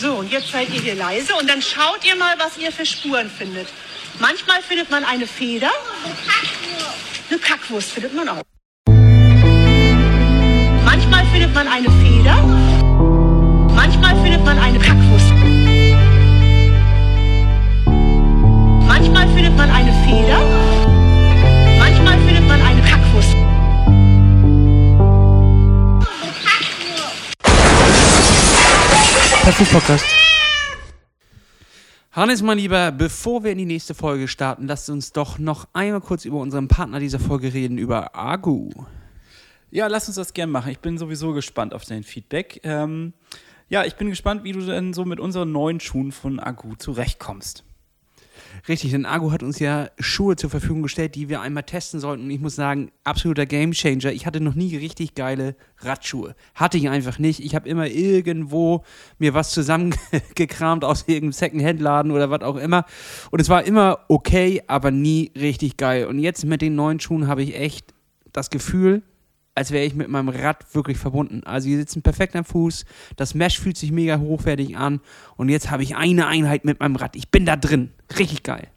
So, und jetzt seid ihr hier leise und dann schaut ihr mal, was ihr für Spuren findet. Manchmal findet man eine Feder. Eine Kackwurst findet man auch. Manchmal findet man eine Podcast. Hannes, mein Lieber, bevor wir in die nächste Folge starten, lasst uns doch noch einmal kurz über unseren Partner dieser Folge reden, über Agu. Ja, lass uns das gerne machen. Ich bin sowieso gespannt auf dein Feedback. Ähm, ja, ich bin gespannt, wie du denn so mit unseren neuen Schuhen von Agu zurechtkommst. Richtig, denn Agu hat uns ja Schuhe zur Verfügung gestellt, die wir einmal testen sollten. Und ich muss sagen, absoluter Gamechanger. Ich hatte noch nie richtig geile Radschuhe. Hatte ich einfach nicht. Ich habe immer irgendwo mir was zusammengekramt aus irgendeinem Second-Hand-Laden oder was auch immer. Und es war immer okay, aber nie richtig geil. Und jetzt mit den neuen Schuhen habe ich echt das Gefühl, als wäre ich mit meinem Rad wirklich verbunden. Also die sitzen perfekt am Fuß, das Mesh fühlt sich mega hochwertig an und jetzt habe ich eine Einheit mit meinem Rad. Ich bin da drin. Richtig geil.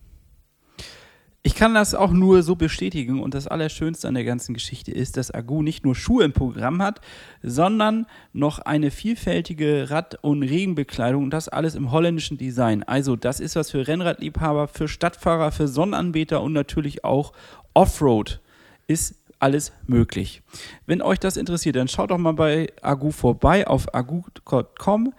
Ich kann das auch nur so bestätigen und das Allerschönste an der ganzen Geschichte ist, dass Agu nicht nur Schuhe im Programm hat, sondern noch eine vielfältige Rad- und Regenbekleidung und das alles im holländischen Design. Also das ist was für Rennradliebhaber, für Stadtfahrer, für Sonnenanbeter und natürlich auch Offroad ist alles möglich. Wenn euch das interessiert, dann schaut doch mal bei Agu vorbei auf agu.com.de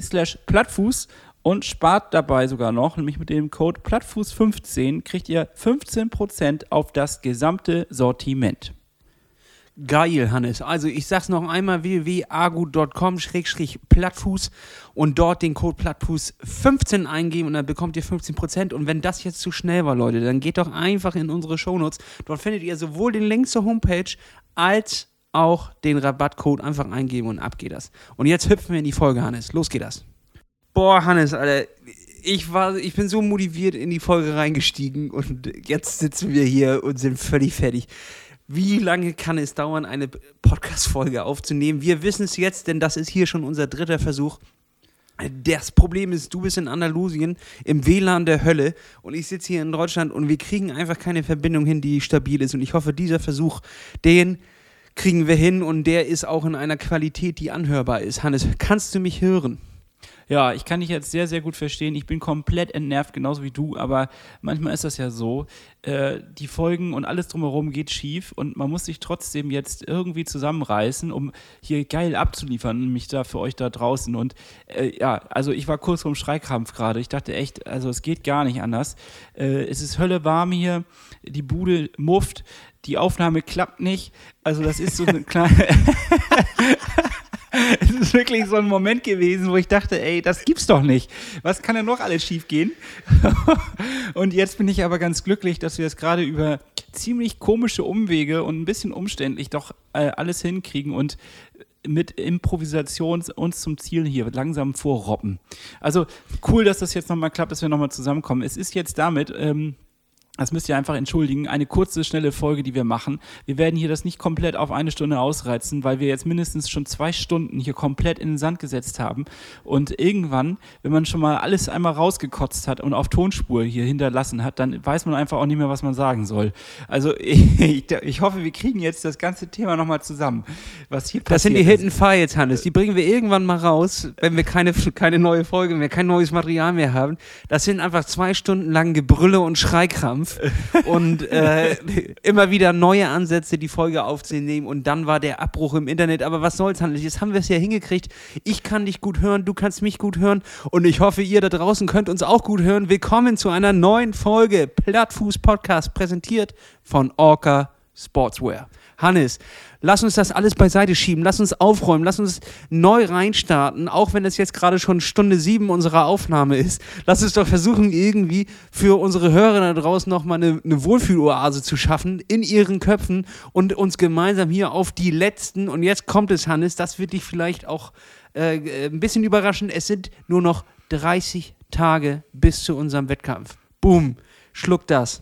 slash plattfuß und spart dabei sogar noch, nämlich mit dem Code Plattfuß15 kriegt ihr 15% auf das gesamte Sortiment. Geil, Hannes. Also ich sag's noch einmal, www.agu.com-plattfuß und dort den Code Plattfuß15 eingeben und dann bekommt ihr 15%. Und wenn das jetzt zu schnell war, Leute, dann geht doch einfach in unsere Shownotes. Dort findet ihr sowohl den Link zur Homepage als auch den Rabattcode einfach eingeben und ab geht das. Und jetzt hüpfen wir in die Folge, Hannes. Los geht das. Boah, Hannes, Alter. Ich, war, ich bin so motiviert in die Folge reingestiegen und jetzt sitzen wir hier und sind völlig fertig. Wie lange kann es dauern, eine Podcast-Folge aufzunehmen? Wir wissen es jetzt, denn das ist hier schon unser dritter Versuch. Das Problem ist, du bist in Andalusien im WLAN der Hölle und ich sitze hier in Deutschland und wir kriegen einfach keine Verbindung hin, die stabil ist. Und ich hoffe, dieser Versuch, den kriegen wir hin und der ist auch in einer Qualität, die anhörbar ist. Hannes, kannst du mich hören? Ja, ich kann dich jetzt sehr, sehr gut verstehen. Ich bin komplett entnervt, genauso wie du, aber manchmal ist das ja so. Äh, die Folgen und alles drumherum geht schief und man muss sich trotzdem jetzt irgendwie zusammenreißen, um hier geil abzuliefern, mich da für euch da draußen. Und äh, ja, also ich war kurz vorm Schreikrampf gerade. Ich dachte echt, also es geht gar nicht anders. Äh, es ist Hölle warm hier, die Bude mufft, die Aufnahme klappt nicht. Also das ist so eine kleine. es ist wirklich so ein Moment gewesen, wo ich dachte, ey, das gibt's doch nicht. Was kann denn noch alles schiefgehen? und jetzt bin ich aber ganz glücklich, dass wir es gerade über ziemlich komische Umwege und ein bisschen umständlich doch äh, alles hinkriegen und mit Improvisation uns zum Ziel hier langsam vorroppen. Also cool, dass das jetzt nochmal klappt, dass wir nochmal zusammenkommen. Es ist jetzt damit. Ähm, das müsst ihr einfach entschuldigen. Eine kurze, schnelle Folge, die wir machen. Wir werden hier das nicht komplett auf eine Stunde ausreizen, weil wir jetzt mindestens schon zwei Stunden hier komplett in den Sand gesetzt haben. Und irgendwann, wenn man schon mal alles einmal rausgekotzt hat und auf Tonspur hier hinterlassen hat, dann weiß man einfach auch nicht mehr, was man sagen soll. Also ich, ich hoffe, wir kriegen jetzt das ganze Thema nochmal zusammen. Was hier das sind die Hidden Files, Hannes. Die bringen wir irgendwann mal raus, wenn wir keine, keine neue Folge mehr, kein neues Material mehr haben. Das sind einfach zwei Stunden lang Gebrülle und Schreikrampf Kampf und äh, immer wieder neue Ansätze, die Folge aufzunehmen und dann war der Abbruch im Internet. Aber was soll's, Hannes? Jetzt haben wir es ja hingekriegt. Ich kann dich gut hören, du kannst mich gut hören und ich hoffe, ihr da draußen könnt uns auch gut hören. Willkommen zu einer neuen Folge Plattfuß Podcast, präsentiert von Orca Sportswear. Hannes, lass uns das alles beiseite schieben, lass uns aufräumen, lass uns neu reinstarten, auch wenn es jetzt gerade schon Stunde sieben unserer Aufnahme ist. Lass uns doch versuchen, irgendwie für unsere Hörer da draußen nochmal eine, eine Wohlfühloase zu schaffen in ihren Köpfen und uns gemeinsam hier auf die letzten, und jetzt kommt es, Hannes, das wird dich vielleicht auch äh, ein bisschen überraschen, es sind nur noch 30 Tage bis zu unserem Wettkampf. Boom, schluck das.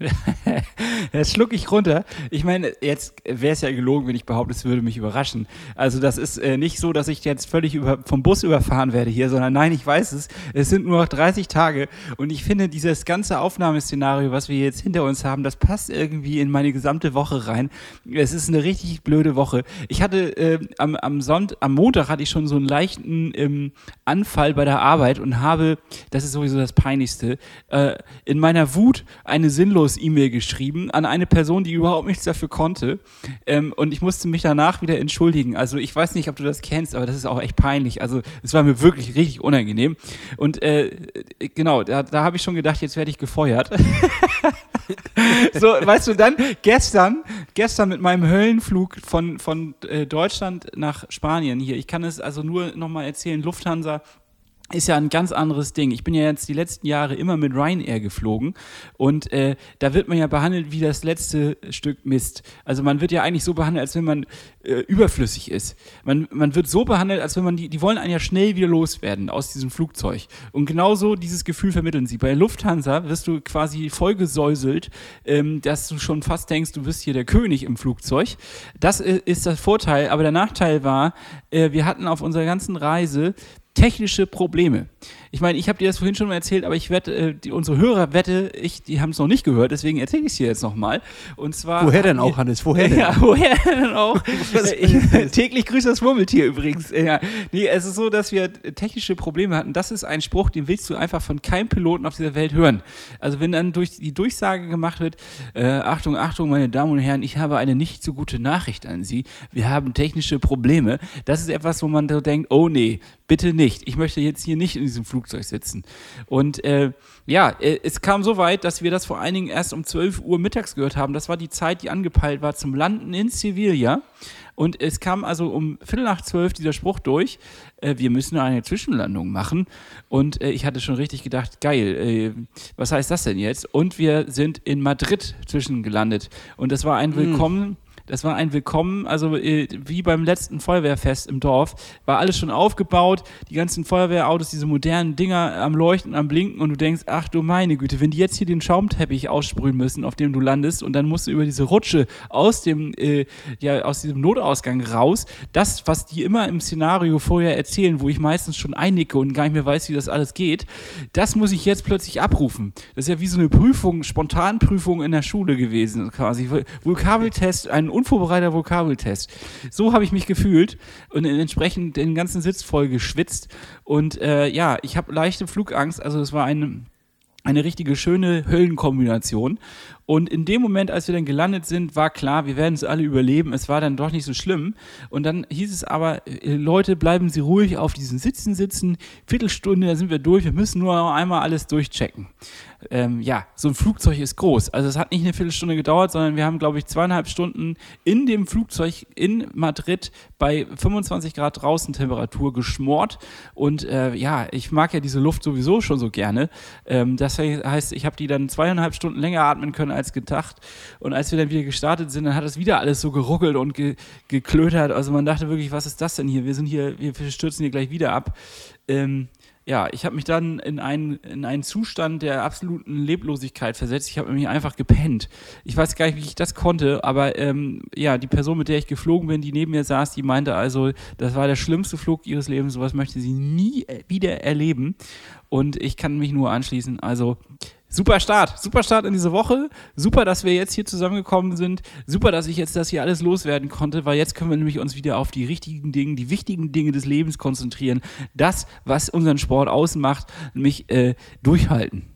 das schluck ich runter. Ich meine, jetzt wäre es ja gelogen, wenn ich behaupte, es würde mich überraschen. Also das ist äh, nicht so, dass ich jetzt völlig über, vom Bus überfahren werde hier, sondern nein, ich weiß es. Es sind nur noch 30 Tage und ich finde, dieses ganze Aufnahmeszenario, was wir jetzt hinter uns haben, das passt irgendwie in meine gesamte Woche rein. Es ist eine richtig blöde Woche. Ich hatte äh, am, am, Sonntag, am Montag hatte ich schon so einen leichten ähm, Anfall bei der Arbeit und habe, das ist sowieso das Peinlichste, äh, in meiner Wut eine sinnlose Abschluss-E-Mail geschrieben an eine Person, die überhaupt nichts dafür konnte. Ähm, und ich musste mich danach wieder entschuldigen. Also ich weiß nicht, ob du das kennst, aber das ist auch echt peinlich. Also es war mir wirklich richtig unangenehm. Und äh, genau, da, da habe ich schon gedacht, jetzt werde ich gefeuert. so, weißt du, dann gestern, gestern mit meinem Höllenflug von, von äh, Deutschland nach Spanien hier. Ich kann es also nur nochmal erzählen, Lufthansa ist ja ein ganz anderes Ding. Ich bin ja jetzt die letzten Jahre immer mit Ryanair geflogen und äh, da wird man ja behandelt wie das letzte Stück Mist. Also man wird ja eigentlich so behandelt, als wenn man äh, überflüssig ist. Man, man wird so behandelt, als wenn man die, die wollen einen ja schnell wieder loswerden aus diesem Flugzeug. Und genauso dieses Gefühl vermitteln sie. Bei Lufthansa wirst du quasi vollgesäuselt, ähm, dass du schon fast denkst, du bist hier der König im Flugzeug. Das äh, ist das Vorteil, aber der Nachteil war, äh, wir hatten auf unserer ganzen Reise technische Probleme. Ich meine, ich habe dir das vorhin schon mal erzählt, aber ich wette, äh, die, unsere Hörer wette, ich, die haben es noch nicht gehört, deswegen erzähle ich es dir jetzt nochmal. Und zwar. Woher denn auch, Hannes? Woher denn? Ja, woher denn auch? ich, täglich grüßt das Murmeltier übrigens. Ja. Nee, es ist so, dass wir technische Probleme hatten. Das ist ein Spruch, den willst du einfach von keinem Piloten auf dieser Welt hören. Also wenn dann durch die Durchsage gemacht wird, äh, Achtung, Achtung, meine Damen und Herren, ich habe eine nicht so gute Nachricht an Sie. Wir haben technische Probleme. Das ist etwas, wo man so denkt, oh nee, bitte nicht. Ich möchte jetzt hier nicht in diesem Flug Flugzeug sitzen. Und äh, ja, äh, es kam so weit, dass wir das vor allen Dingen erst um 12 Uhr mittags gehört haben. Das war die Zeit, die angepeilt war zum Landen in Sevilla. Und es kam also um Viertel nach zwölf dieser Spruch durch, äh, wir müssen eine Zwischenlandung machen. Und äh, ich hatte schon richtig gedacht, geil, äh, was heißt das denn jetzt? Und wir sind in Madrid zwischengelandet. Und das war ein hm. Willkommen. Das war ein Willkommen, also äh, wie beim letzten Feuerwehrfest im Dorf, war alles schon aufgebaut, die ganzen Feuerwehrautos, diese modernen Dinger am Leuchten, am Blinken und du denkst, ach du meine Güte, wenn die jetzt hier den Schaumteppich aussprühen müssen, auf dem du landest und dann musst du über diese Rutsche aus dem, äh, ja, aus diesem Notausgang raus, das, was die immer im Szenario vorher erzählen, wo ich meistens schon einnicke und gar nicht mehr weiß, wie das alles geht, das muss ich jetzt plötzlich abrufen. Das ist ja wie so eine Prüfung, Spontanprüfung in der Schule gewesen, quasi. Vokabeltest, ein unvorbereiteter Vokabeltest. So habe ich mich gefühlt und entsprechend den ganzen Sitz voll geschwitzt. Und äh, ja, ich habe leichte Flugangst. Also es war eine, eine richtige schöne Höllenkombination. Und in dem Moment, als wir dann gelandet sind, war klar, wir werden es alle überleben. Es war dann doch nicht so schlimm. Und dann hieß es aber, äh, Leute, bleiben Sie ruhig auf diesen Sitzen sitzen. Viertelstunde, da sind wir durch. Wir müssen nur einmal alles durchchecken ähm, ja, so ein Flugzeug ist groß. Also es hat nicht eine Viertelstunde gedauert, sondern wir haben, glaube ich, zweieinhalb Stunden in dem Flugzeug in Madrid bei 25 Grad draußen Temperatur geschmort. Und äh, ja, ich mag ja diese Luft sowieso schon so gerne. Ähm, das heißt, ich habe die dann zweieinhalb Stunden länger atmen können als gedacht. Und als wir dann wieder gestartet sind, dann hat es wieder alles so geruckelt und ge geklötert. Also man dachte wirklich, was ist das denn hier? Wir sind hier, wir stürzen hier gleich wieder ab. Ähm, ja, ich habe mich dann in einen, in einen Zustand der absoluten Leblosigkeit versetzt. Ich habe nämlich einfach gepennt. Ich weiß gar nicht, wie ich das konnte, aber ähm, ja, die Person, mit der ich geflogen bin, die neben mir saß, die meinte also, das war der schlimmste Flug ihres Lebens. Sowas möchte sie nie wieder erleben. Und ich kann mich nur anschließen. Also Super Start, super Start in diese Woche. Super, dass wir jetzt hier zusammengekommen sind. Super, dass ich jetzt das hier alles loswerden konnte, weil jetzt können wir nämlich uns wieder auf die richtigen Dinge, die wichtigen Dinge des Lebens konzentrieren. Das, was unseren Sport ausmacht, nämlich äh, durchhalten.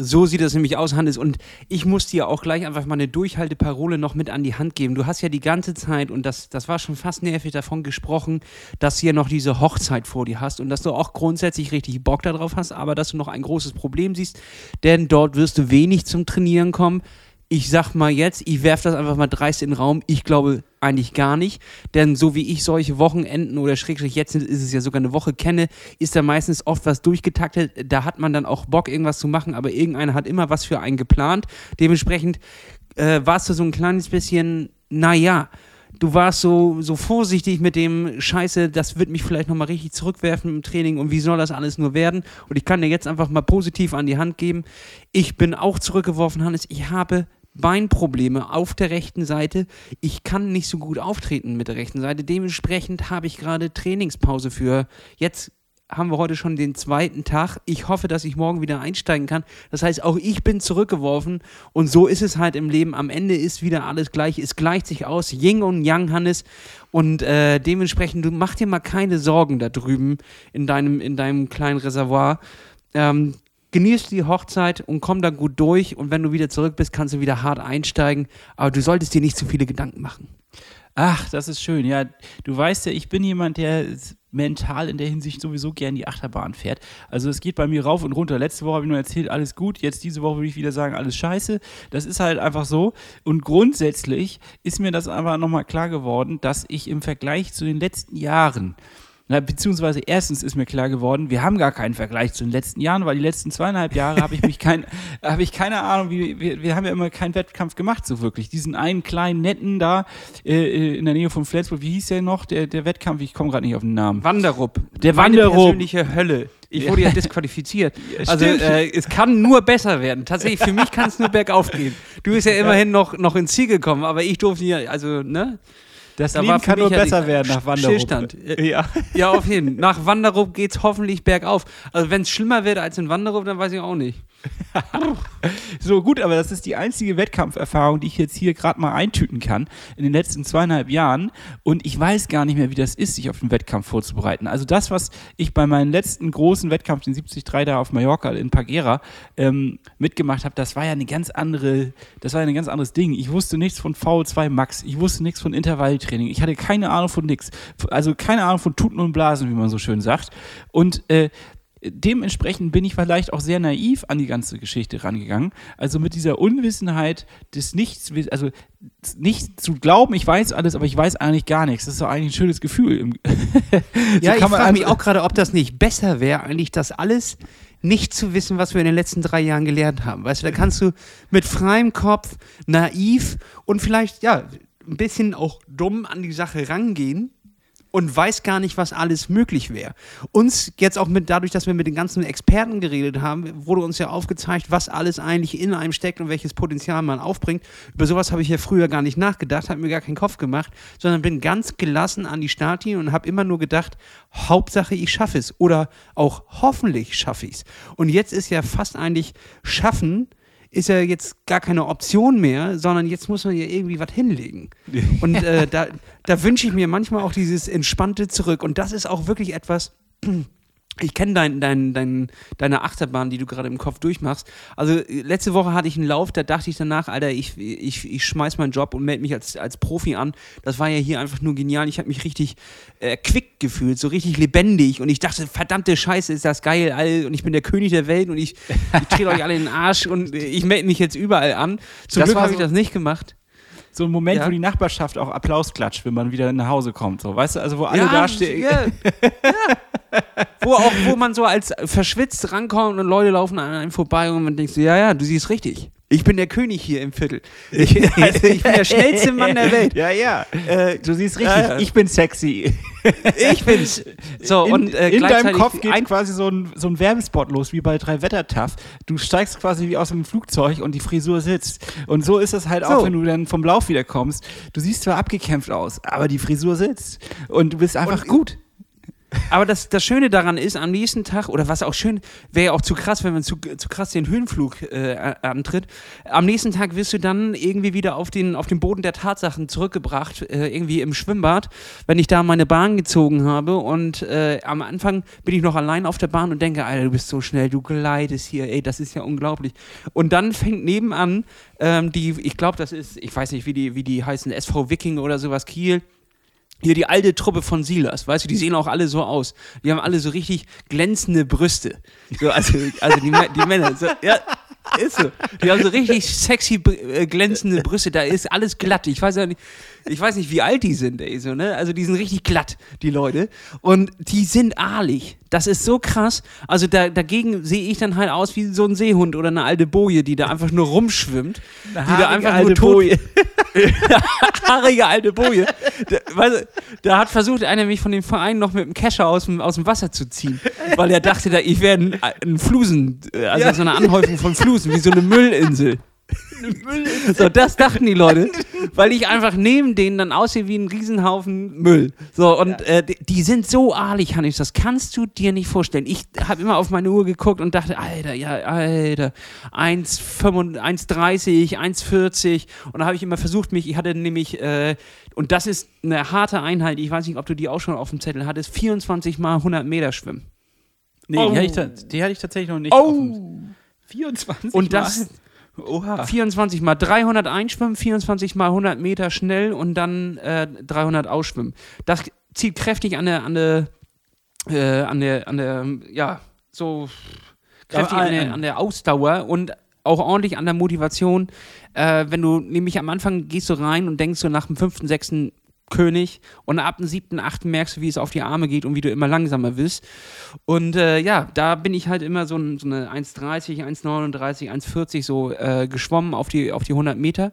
So sieht das nämlich aus, Hannes. Und ich muss dir auch gleich einfach mal eine Durchhalteparole noch mit an die Hand geben. Du hast ja die ganze Zeit, und das, das war schon fast nervig davon gesprochen, dass du ja noch diese Hochzeit vor dir hast und dass du auch grundsätzlich richtig Bock darauf hast, aber dass du noch ein großes Problem siehst, denn dort wirst du wenig zum Trainieren kommen ich sag mal jetzt, ich werfe das einfach mal dreist in den Raum. Ich glaube eigentlich gar nicht. Denn so wie ich solche Wochenenden oder schrägstrich jetzt ist es ja sogar eine Woche kenne, ist da meistens oft was durchgetaktet. Da hat man dann auch Bock, irgendwas zu machen, aber irgendeiner hat immer was für einen geplant. Dementsprechend äh, war es so ein kleines bisschen, naja, du warst so, so vorsichtig mit dem Scheiße, das wird mich vielleicht nochmal richtig zurückwerfen im Training und wie soll das alles nur werden? Und ich kann dir jetzt einfach mal positiv an die Hand geben. Ich bin auch zurückgeworfen, Hannes. Ich habe Beinprobleme auf der rechten Seite. Ich kann nicht so gut auftreten mit der rechten Seite. Dementsprechend habe ich gerade Trainingspause für jetzt haben wir heute schon den zweiten Tag. Ich hoffe, dass ich morgen wieder einsteigen kann. Das heißt, auch ich bin zurückgeworfen. Und so ist es halt im Leben. Am Ende ist wieder alles gleich. Es gleicht sich aus. Ying und Yang, Hannes. Und äh, dementsprechend, du mach dir mal keine Sorgen da drüben in deinem, in deinem kleinen Reservoir. Ähm, genieß die Hochzeit und komm da gut durch. Und wenn du wieder zurück bist, kannst du wieder hart einsteigen. Aber du solltest dir nicht zu viele Gedanken machen. Ach, das ist schön. Ja, du weißt ja, ich bin jemand, der mental in der Hinsicht sowieso gern die Achterbahn fährt. Also es geht bei mir rauf und runter. Letzte Woche habe ich nur erzählt, alles gut. Jetzt diese Woche würde ich wieder sagen, alles scheiße. Das ist halt einfach so. Und grundsätzlich ist mir das einfach nochmal klar geworden, dass ich im Vergleich zu den letzten Jahren na, beziehungsweise erstens ist mir klar geworden, wir haben gar keinen Vergleich zu den letzten Jahren, weil die letzten zweieinhalb Jahre habe ich mich kein, habe ich keine Ahnung, wie wir, wir haben ja immer keinen Wettkampf gemacht so wirklich. Diesen einen kleinen netten da äh, äh in der Nähe von Flensburg, wie hieß der noch, der, der Wettkampf? Ich komme gerade nicht auf den Namen. Wanderup. Der Wanderup. persönliche Hölle. Ich wurde ja disqualifiziert. also äh, es kann nur besser werden. Tatsächlich, für mich kann es nur bergauf gehen. Du bist ja immerhin noch, noch ins Ziel gekommen, aber ich durfte hier, also, ne? Das da Leben kann nur besser werden nach Wanderup. Stillstand. Ja. ja, auf jeden Fall. Nach Wanderup geht es hoffentlich bergauf. Also wenn es schlimmer wird als in Wanderup, dann weiß ich auch nicht. so gut, aber das ist die einzige Wettkampferfahrung, die ich jetzt hier gerade mal eintüten kann in den letzten zweieinhalb Jahren. Und ich weiß gar nicht mehr, wie das ist, sich auf den Wettkampf vorzubereiten. Also das, was ich bei meinem letzten großen Wettkampf, den 73 da auf Mallorca in Pagera, ähm, mitgemacht habe, das war ja eine ganz andere, das war ja ein ganz anderes Ding. Ich wusste nichts von VO2 Max, ich wusste nichts von Intervalltraining, ich hatte keine Ahnung von nichts. Also keine Ahnung von Tuten und Blasen, wie man so schön sagt. Und äh, dementsprechend bin ich vielleicht auch sehr naiv an die ganze Geschichte rangegangen. Also mit dieser Unwissenheit des Nichts, also nicht zu glauben, ich weiß alles, aber ich weiß eigentlich gar nichts. Das ist doch eigentlich ein schönes Gefühl. so ja, ich frage mich auch gerade, ob das nicht besser wäre, eigentlich das alles nicht zu wissen, was wir in den letzten drei Jahren gelernt haben. Weißt du, da kannst du mit freiem Kopf, naiv und vielleicht, ja, ein bisschen auch dumm an die Sache rangehen und weiß gar nicht, was alles möglich wäre. Uns jetzt auch mit dadurch, dass wir mit den ganzen Experten geredet haben, wurde uns ja aufgezeigt, was alles eigentlich in einem steckt und welches Potenzial man aufbringt. Über sowas habe ich ja früher gar nicht nachgedacht, habe mir gar keinen Kopf gemacht, sondern bin ganz gelassen an die Startlinie und habe immer nur gedacht, Hauptsache ich schaffe es oder auch hoffentlich schaffe ich es. Und jetzt ist ja fast eigentlich schaffen ist ja jetzt gar keine Option mehr, sondern jetzt muss man ja irgendwie was hinlegen. Und äh, da, da wünsche ich mir manchmal auch dieses Entspannte zurück. Und das ist auch wirklich etwas, ich kenne dein, dein, dein, deine Achterbahn, die du gerade im Kopf durchmachst. Also letzte Woche hatte ich einen Lauf, da dachte ich danach, Alter, ich, ich, ich schmeiß meinen Job und melde mich als, als Profi an. Das war ja hier einfach nur genial. Ich habe mich richtig äh, quick gefühlt, so richtig lebendig. Und ich dachte, verdammte Scheiße, ist das geil. All, und ich bin der König der Welt und ich, ich trete euch alle in den Arsch und ich melde mich jetzt überall an. Zum das Glück habe so ich das nicht gemacht so ein Moment, ja. wo die Nachbarschaft auch Applaus klatscht, wenn man wieder nach Hause kommt. So, weißt du, also wo alle ja, da stehen. Ja. ja. Wo auch, wo man so als verschwitzt rankommt und Leute laufen an einem vorbei und man denkt so, ja, ja, du siehst richtig. Ich bin der König hier im Viertel. Ich, also ich bin der schnellste Mann der Welt. Ja, ja. Äh, du siehst richtig, äh, ich bin sexy. Ich bin's. So, in, und äh, in deinem Kopf geht quasi so ein, so ein Werbespot los, wie bei drei Wettertaff. Du steigst quasi wie aus einem Flugzeug und die Frisur sitzt. Und so ist es halt so. auch, wenn du dann vom Lauf wieder kommst. Du siehst zwar abgekämpft aus, aber die Frisur sitzt. Und du bist einfach und, gut. Aber das, das Schöne daran ist, am nächsten Tag, oder was auch schön, wäre ja auch zu krass, wenn man zu, zu krass den Höhenflug äh, antritt. Am nächsten Tag wirst du dann irgendwie wieder auf den, auf den Boden der Tatsachen zurückgebracht, äh, irgendwie im Schwimmbad, wenn ich da meine Bahn gezogen habe. Und äh, am Anfang bin ich noch allein auf der Bahn und denke, Alter, du bist so schnell, du gleitest hier, ey, das ist ja unglaublich. Und dann fängt nebenan ähm, die, ich glaube, das ist, ich weiß nicht, wie die, wie die heißen, SV Viking oder sowas, Kiel hier die alte Truppe von Silas, weißt du, die sehen auch alle so aus. Die haben alle so richtig glänzende Brüste. So, also, also die, die Männer, so, ja, ist so. Die haben so richtig sexy äh, glänzende Brüste, da ist alles glatt. Ich weiß ja nicht, ich weiß nicht, wie alt die sind, ey, so, ne? Also die sind richtig glatt, die Leute. Und die sind aalig. Das ist so krass. Also da, dagegen sehe ich dann halt aus wie so ein Seehund oder eine alte Boje, die da einfach nur rumschwimmt. die da einfach alte nur tot, Boje. haarige alte Boje. Da, weißt da hat versucht einer mich von dem Verein noch mit dem Kescher aus dem, aus dem Wasser zu ziehen, weil er dachte, da, ich wäre ein, ein Flusen, äh, also Ja. so eine Anhäufung von Flusen, wie so eine Müllinsel. So, das dachten die Leute, weil ich einfach neben denen dann aussehe wie ein Riesenhaufen Müll. So, und äh, die, die sind so ahlig, Hannes, das kannst du dir nicht vorstellen. Ich habe immer auf meine Uhr geguckt und dachte, Alter, ja, Alter, 1,35, 1,30, 1,40. Und da habe ich immer versucht, mich, ich hatte nämlich, äh, und das ist eine harte Einheit, ich weiß nicht, ob du die auch schon auf dem Zettel hattest, 24 mal 100 Meter schwimmen. Nee, Oh. die, hatte ich, ta- die hatte ich tatsächlich noch nicht. Oh. auf dem- 24 Und das- Mal? Oha. 24 mal 300 einschwimmen, 24 mal 100 Meter schnell und dann äh, 300 ausschwimmen. Das zieht kräftig an der, an der, äh, an der, an der, ja, so kräftig an der, an der Ausdauer und auch ordentlich an der Motivation. Äh, wenn du nämlich am Anfang gehst du rein und denkst so nach dem fünften, sechsten König und ab dem siebten, achten merkst du, wie es auf die Arme geht und wie du immer langsamer wirst. Und äh, ja, da bin ich halt immer so, so eine 1,30, 1,39, 1,40 so äh, geschwommen auf die, auf die 100 Meter.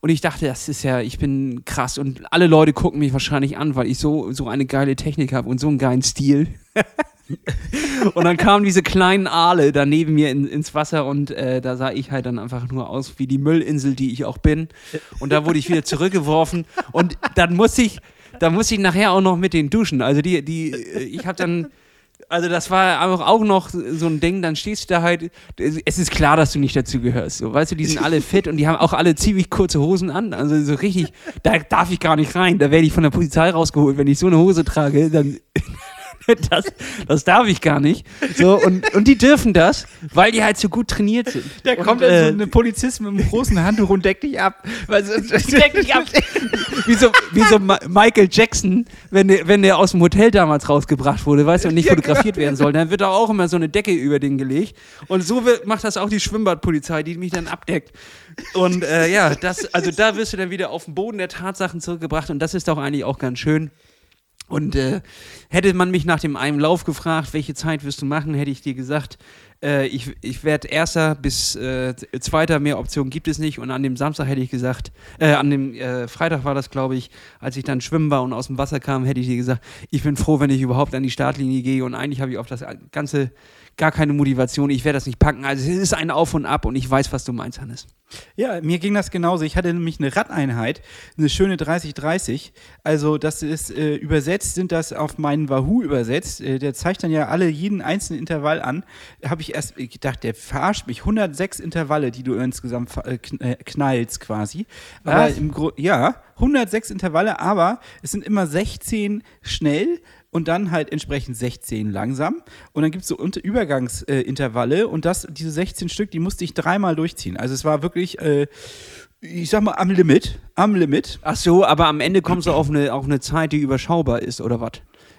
Und ich dachte, das ist ja, ich bin krass. Und alle Leute gucken mich wahrscheinlich an, weil ich so, so eine geile Technik habe und so einen geilen Stil. und dann kamen diese kleinen Aale da neben mir in, ins Wasser und äh, da sah ich halt dann einfach nur aus wie die Müllinsel, die ich auch bin. Und da wurde ich wieder zurückgeworfen. Und dann musste ich, da musste ich nachher auch noch mit den duschen. Also die, die, äh, ich habe dann, also das war einfach auch noch so ein Ding, dann stehst du da halt, es ist klar, dass du nicht dazu gehörst, so, weißt du, die sind alle fit und die haben auch alle ziemlich kurze Hosen an, also so richtig, da darf ich gar nicht rein, da werde ich von der Polizei rausgeholt, wenn ich so eine Hose trage, dann das, das darf ich gar nicht. So, und, und die dürfen das, weil die halt so gut trainiert sind. Da und, kommt dann so äh, eine Polizist mit einem großen Handtuch und deckt dich ab. Weil so, Deck dich ab. wie so, wie so Ma Michael Jackson, wenn der, wenn der aus dem Hotel damals rausgebracht wurde, weißt du, und nicht Ja, genau. fotografiert werden soll, dann wird da auch immer so eine Decke über den gelegt. Und so wird, macht das auch die Schwimmbadpolizei, die mich dann abdeckt. Und äh, ja, das, also da wirst du dann wieder auf den Boden der Tatsachen zurückgebracht und das ist doch eigentlich auch ganz schön. Und äh, hätte man mich nach dem einen Lauf gefragt, welche Zeit wirst du machen, hätte ich dir gesagt, äh, ich, ich werde Erster bis äh, Zweiter, mehr Optionen gibt es nicht. Und an dem Samstag hätte ich gesagt, äh, an dem äh, Freitag war das, glaube ich, als ich dann schwimmen war und aus dem Wasser kam, hätte ich dir gesagt, ich bin froh, wenn ich überhaupt an die Startlinie gehe. Und eigentlich habe ich auf das Ganze gar keine Motivation. Ich werde das nicht packen. Also es ist ein Auf und Ab und ich weiß, was du meinst, Hannes. Ja, mir ging das genauso. Ich hatte nämlich eine Radeinheit, eine schöne 30-30. Also, das ist äh, übersetzt, sind das auf meinen Wahoo übersetzt. Äh, der zeigt dann ja alle jeden einzelnen Intervall an. Habe ich erst gedacht, der verarscht mich. 106 Intervalle, die du insgesamt äh, äh, knallst quasi. Aber Was? im Grunde, ja, 106 Intervalle, aber es sind immer 16 schnell und dann halt entsprechend 16 langsam. Und dann gibt es so Übergangsintervalle äh, und das, diese 16 Stück, die musste ich dreimal durchziehen. Also es war wirklich, äh, ich sag mal, am Limit. Am Limit. Ach so, aber am Ende kommst du auf eine, auf eine Zeit, die überschaubar ist, oder was?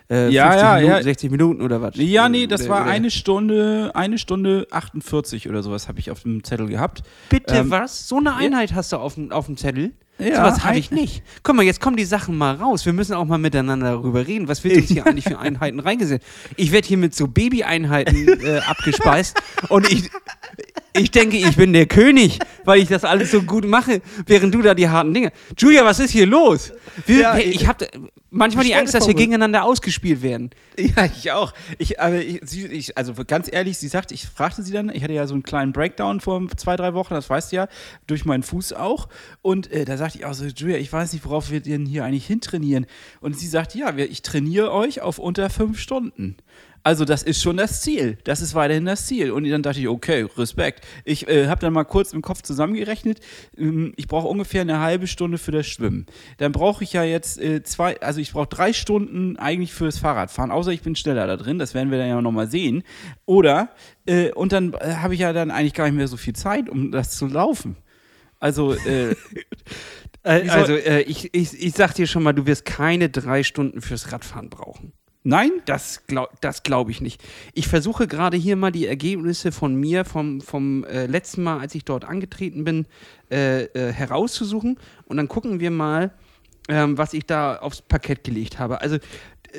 Äh, Ja, 50 ja, Minuten, ja. 60 Minuten oder was? Ja, nee, das Oder- war oder- eine Stunde, eine Stunde 48 oder sowas habe ich auf dem Zettel gehabt. Bitte Ähm, was? So eine Einheit hast du auf dem, auf dem Zettel? Ja, so was habe ich nicht. Guck mal, jetzt kommen die Sachen mal raus. Wir müssen auch mal miteinander darüber reden. Was wird uns hier eigentlich für Einheiten reingesetzt? Ich werde hier mit so Baby-Einheiten äh, abgespeist und ich, ich denke, ich bin der König, weil ich das alles so gut mache, während du da die harten Dinge. Julia, was ist hier los? Wir, Ja, ich habe manchmal die Angst, dass wir gegeneinander ausgespielt werden. Ja, ich auch. Ich, aber ich, sie, ich, also ganz ehrlich, sie sagt, ich fragte sie dann, ich hatte ja so einen kleinen Breakdown vor zwei, drei Wochen, das weißt du ja, durch meinen Fuß auch. Und äh, da sagte ich auch so, Julia, ich weiß nicht, worauf wir denn hier eigentlich hintrainieren. Und sie sagte, ja, ich trainiere euch auf unter fünf Stunden. Also das ist schon das Ziel. Das ist weiterhin das Ziel. Und dann dachte ich, okay, Respekt. Ich äh, habe dann mal kurz im Kopf zusammengerechnet. Ähm, ich brauche ungefähr eine halbe Stunde für das Schwimmen. Dann brauche ich ja jetzt äh, zwei, also ich brauche drei Stunden eigentlich fürs Fahrradfahren. Außer ich bin schneller da drin. Das werden wir dann ja nochmal sehen. Oder, äh, und dann äh, habe ich ja dann eigentlich gar nicht mehr so viel Zeit, um das zu laufen. Also, äh, also, äh, ich, ich, ich sag dir schon mal, du wirst keine drei Stunden fürs Radfahren brauchen. Nein? Das glaube das glaub ich nicht. Ich versuche gerade hier mal die Ergebnisse von mir vom, vom äh, letzten Mal, als ich dort angetreten bin, äh, äh, herauszusuchen. Und dann gucken wir mal, ähm, was ich da aufs Parkett gelegt habe. Also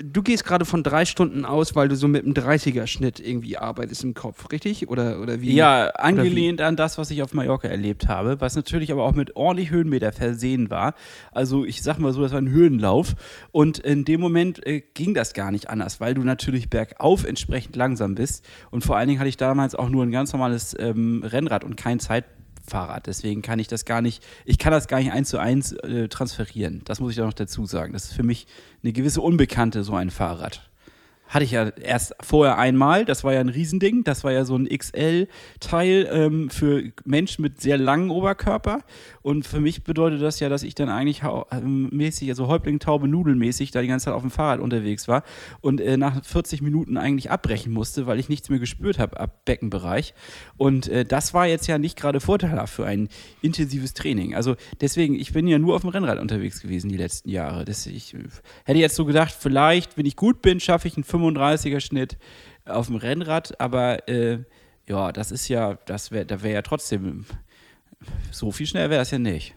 du gehst gerade von drei Stunden aus, weil du so mit einem 30er-Schnitt irgendwie arbeitest im Kopf, richtig? Oder, oder wie? Ja, angelehnt an das, was ich auf Mallorca erlebt habe, was natürlich aber auch mit ordentlich Höhenmeter versehen war. Also ich sag mal so, das war ein Höhenlauf und in dem Moment äh, ging das gar nicht anders, weil du natürlich bergauf entsprechend langsam bist und vor allen Dingen hatte ich damals auch nur ein ganz normales ähm, Rennrad und kein Zeit Fahrrad. Deswegen kann ich das gar nicht, ich kann das gar nicht eins zu eins äh, transferieren. Das muss ich da noch dazu sagen. Das ist für mich eine gewisse Unbekannte, so ein Fahrrad hatte ich ja erst vorher einmal, das war ja ein Riesending, das war ja so ein XL-Teil ähm, für Menschen mit sehr langem Oberkörper. Und für mich bedeutet das ja, dass ich dann eigentlich ähm, mäßig, also Häuptling, Taube, Nudelmäßig, da die ganze Zeit auf dem Fahrrad unterwegs war und äh, nach 40 Minuten eigentlich abbrechen musste, weil ich nichts mehr gespürt habe ab Beckenbereich. Und äh, das war jetzt ja nicht gerade vorteilhaft für ein intensives Training. Also deswegen, ich bin ja nur auf dem Rennrad unterwegs gewesen die letzten Jahre. Das, ich hätte jetzt so gedacht, vielleicht, wenn ich gut bin, schaffe ich einen 35er Schnitt auf dem Rennrad, aber äh, ja, das ist ja, das wäre, da wäre ja trotzdem so viel schneller wäre das ja nicht.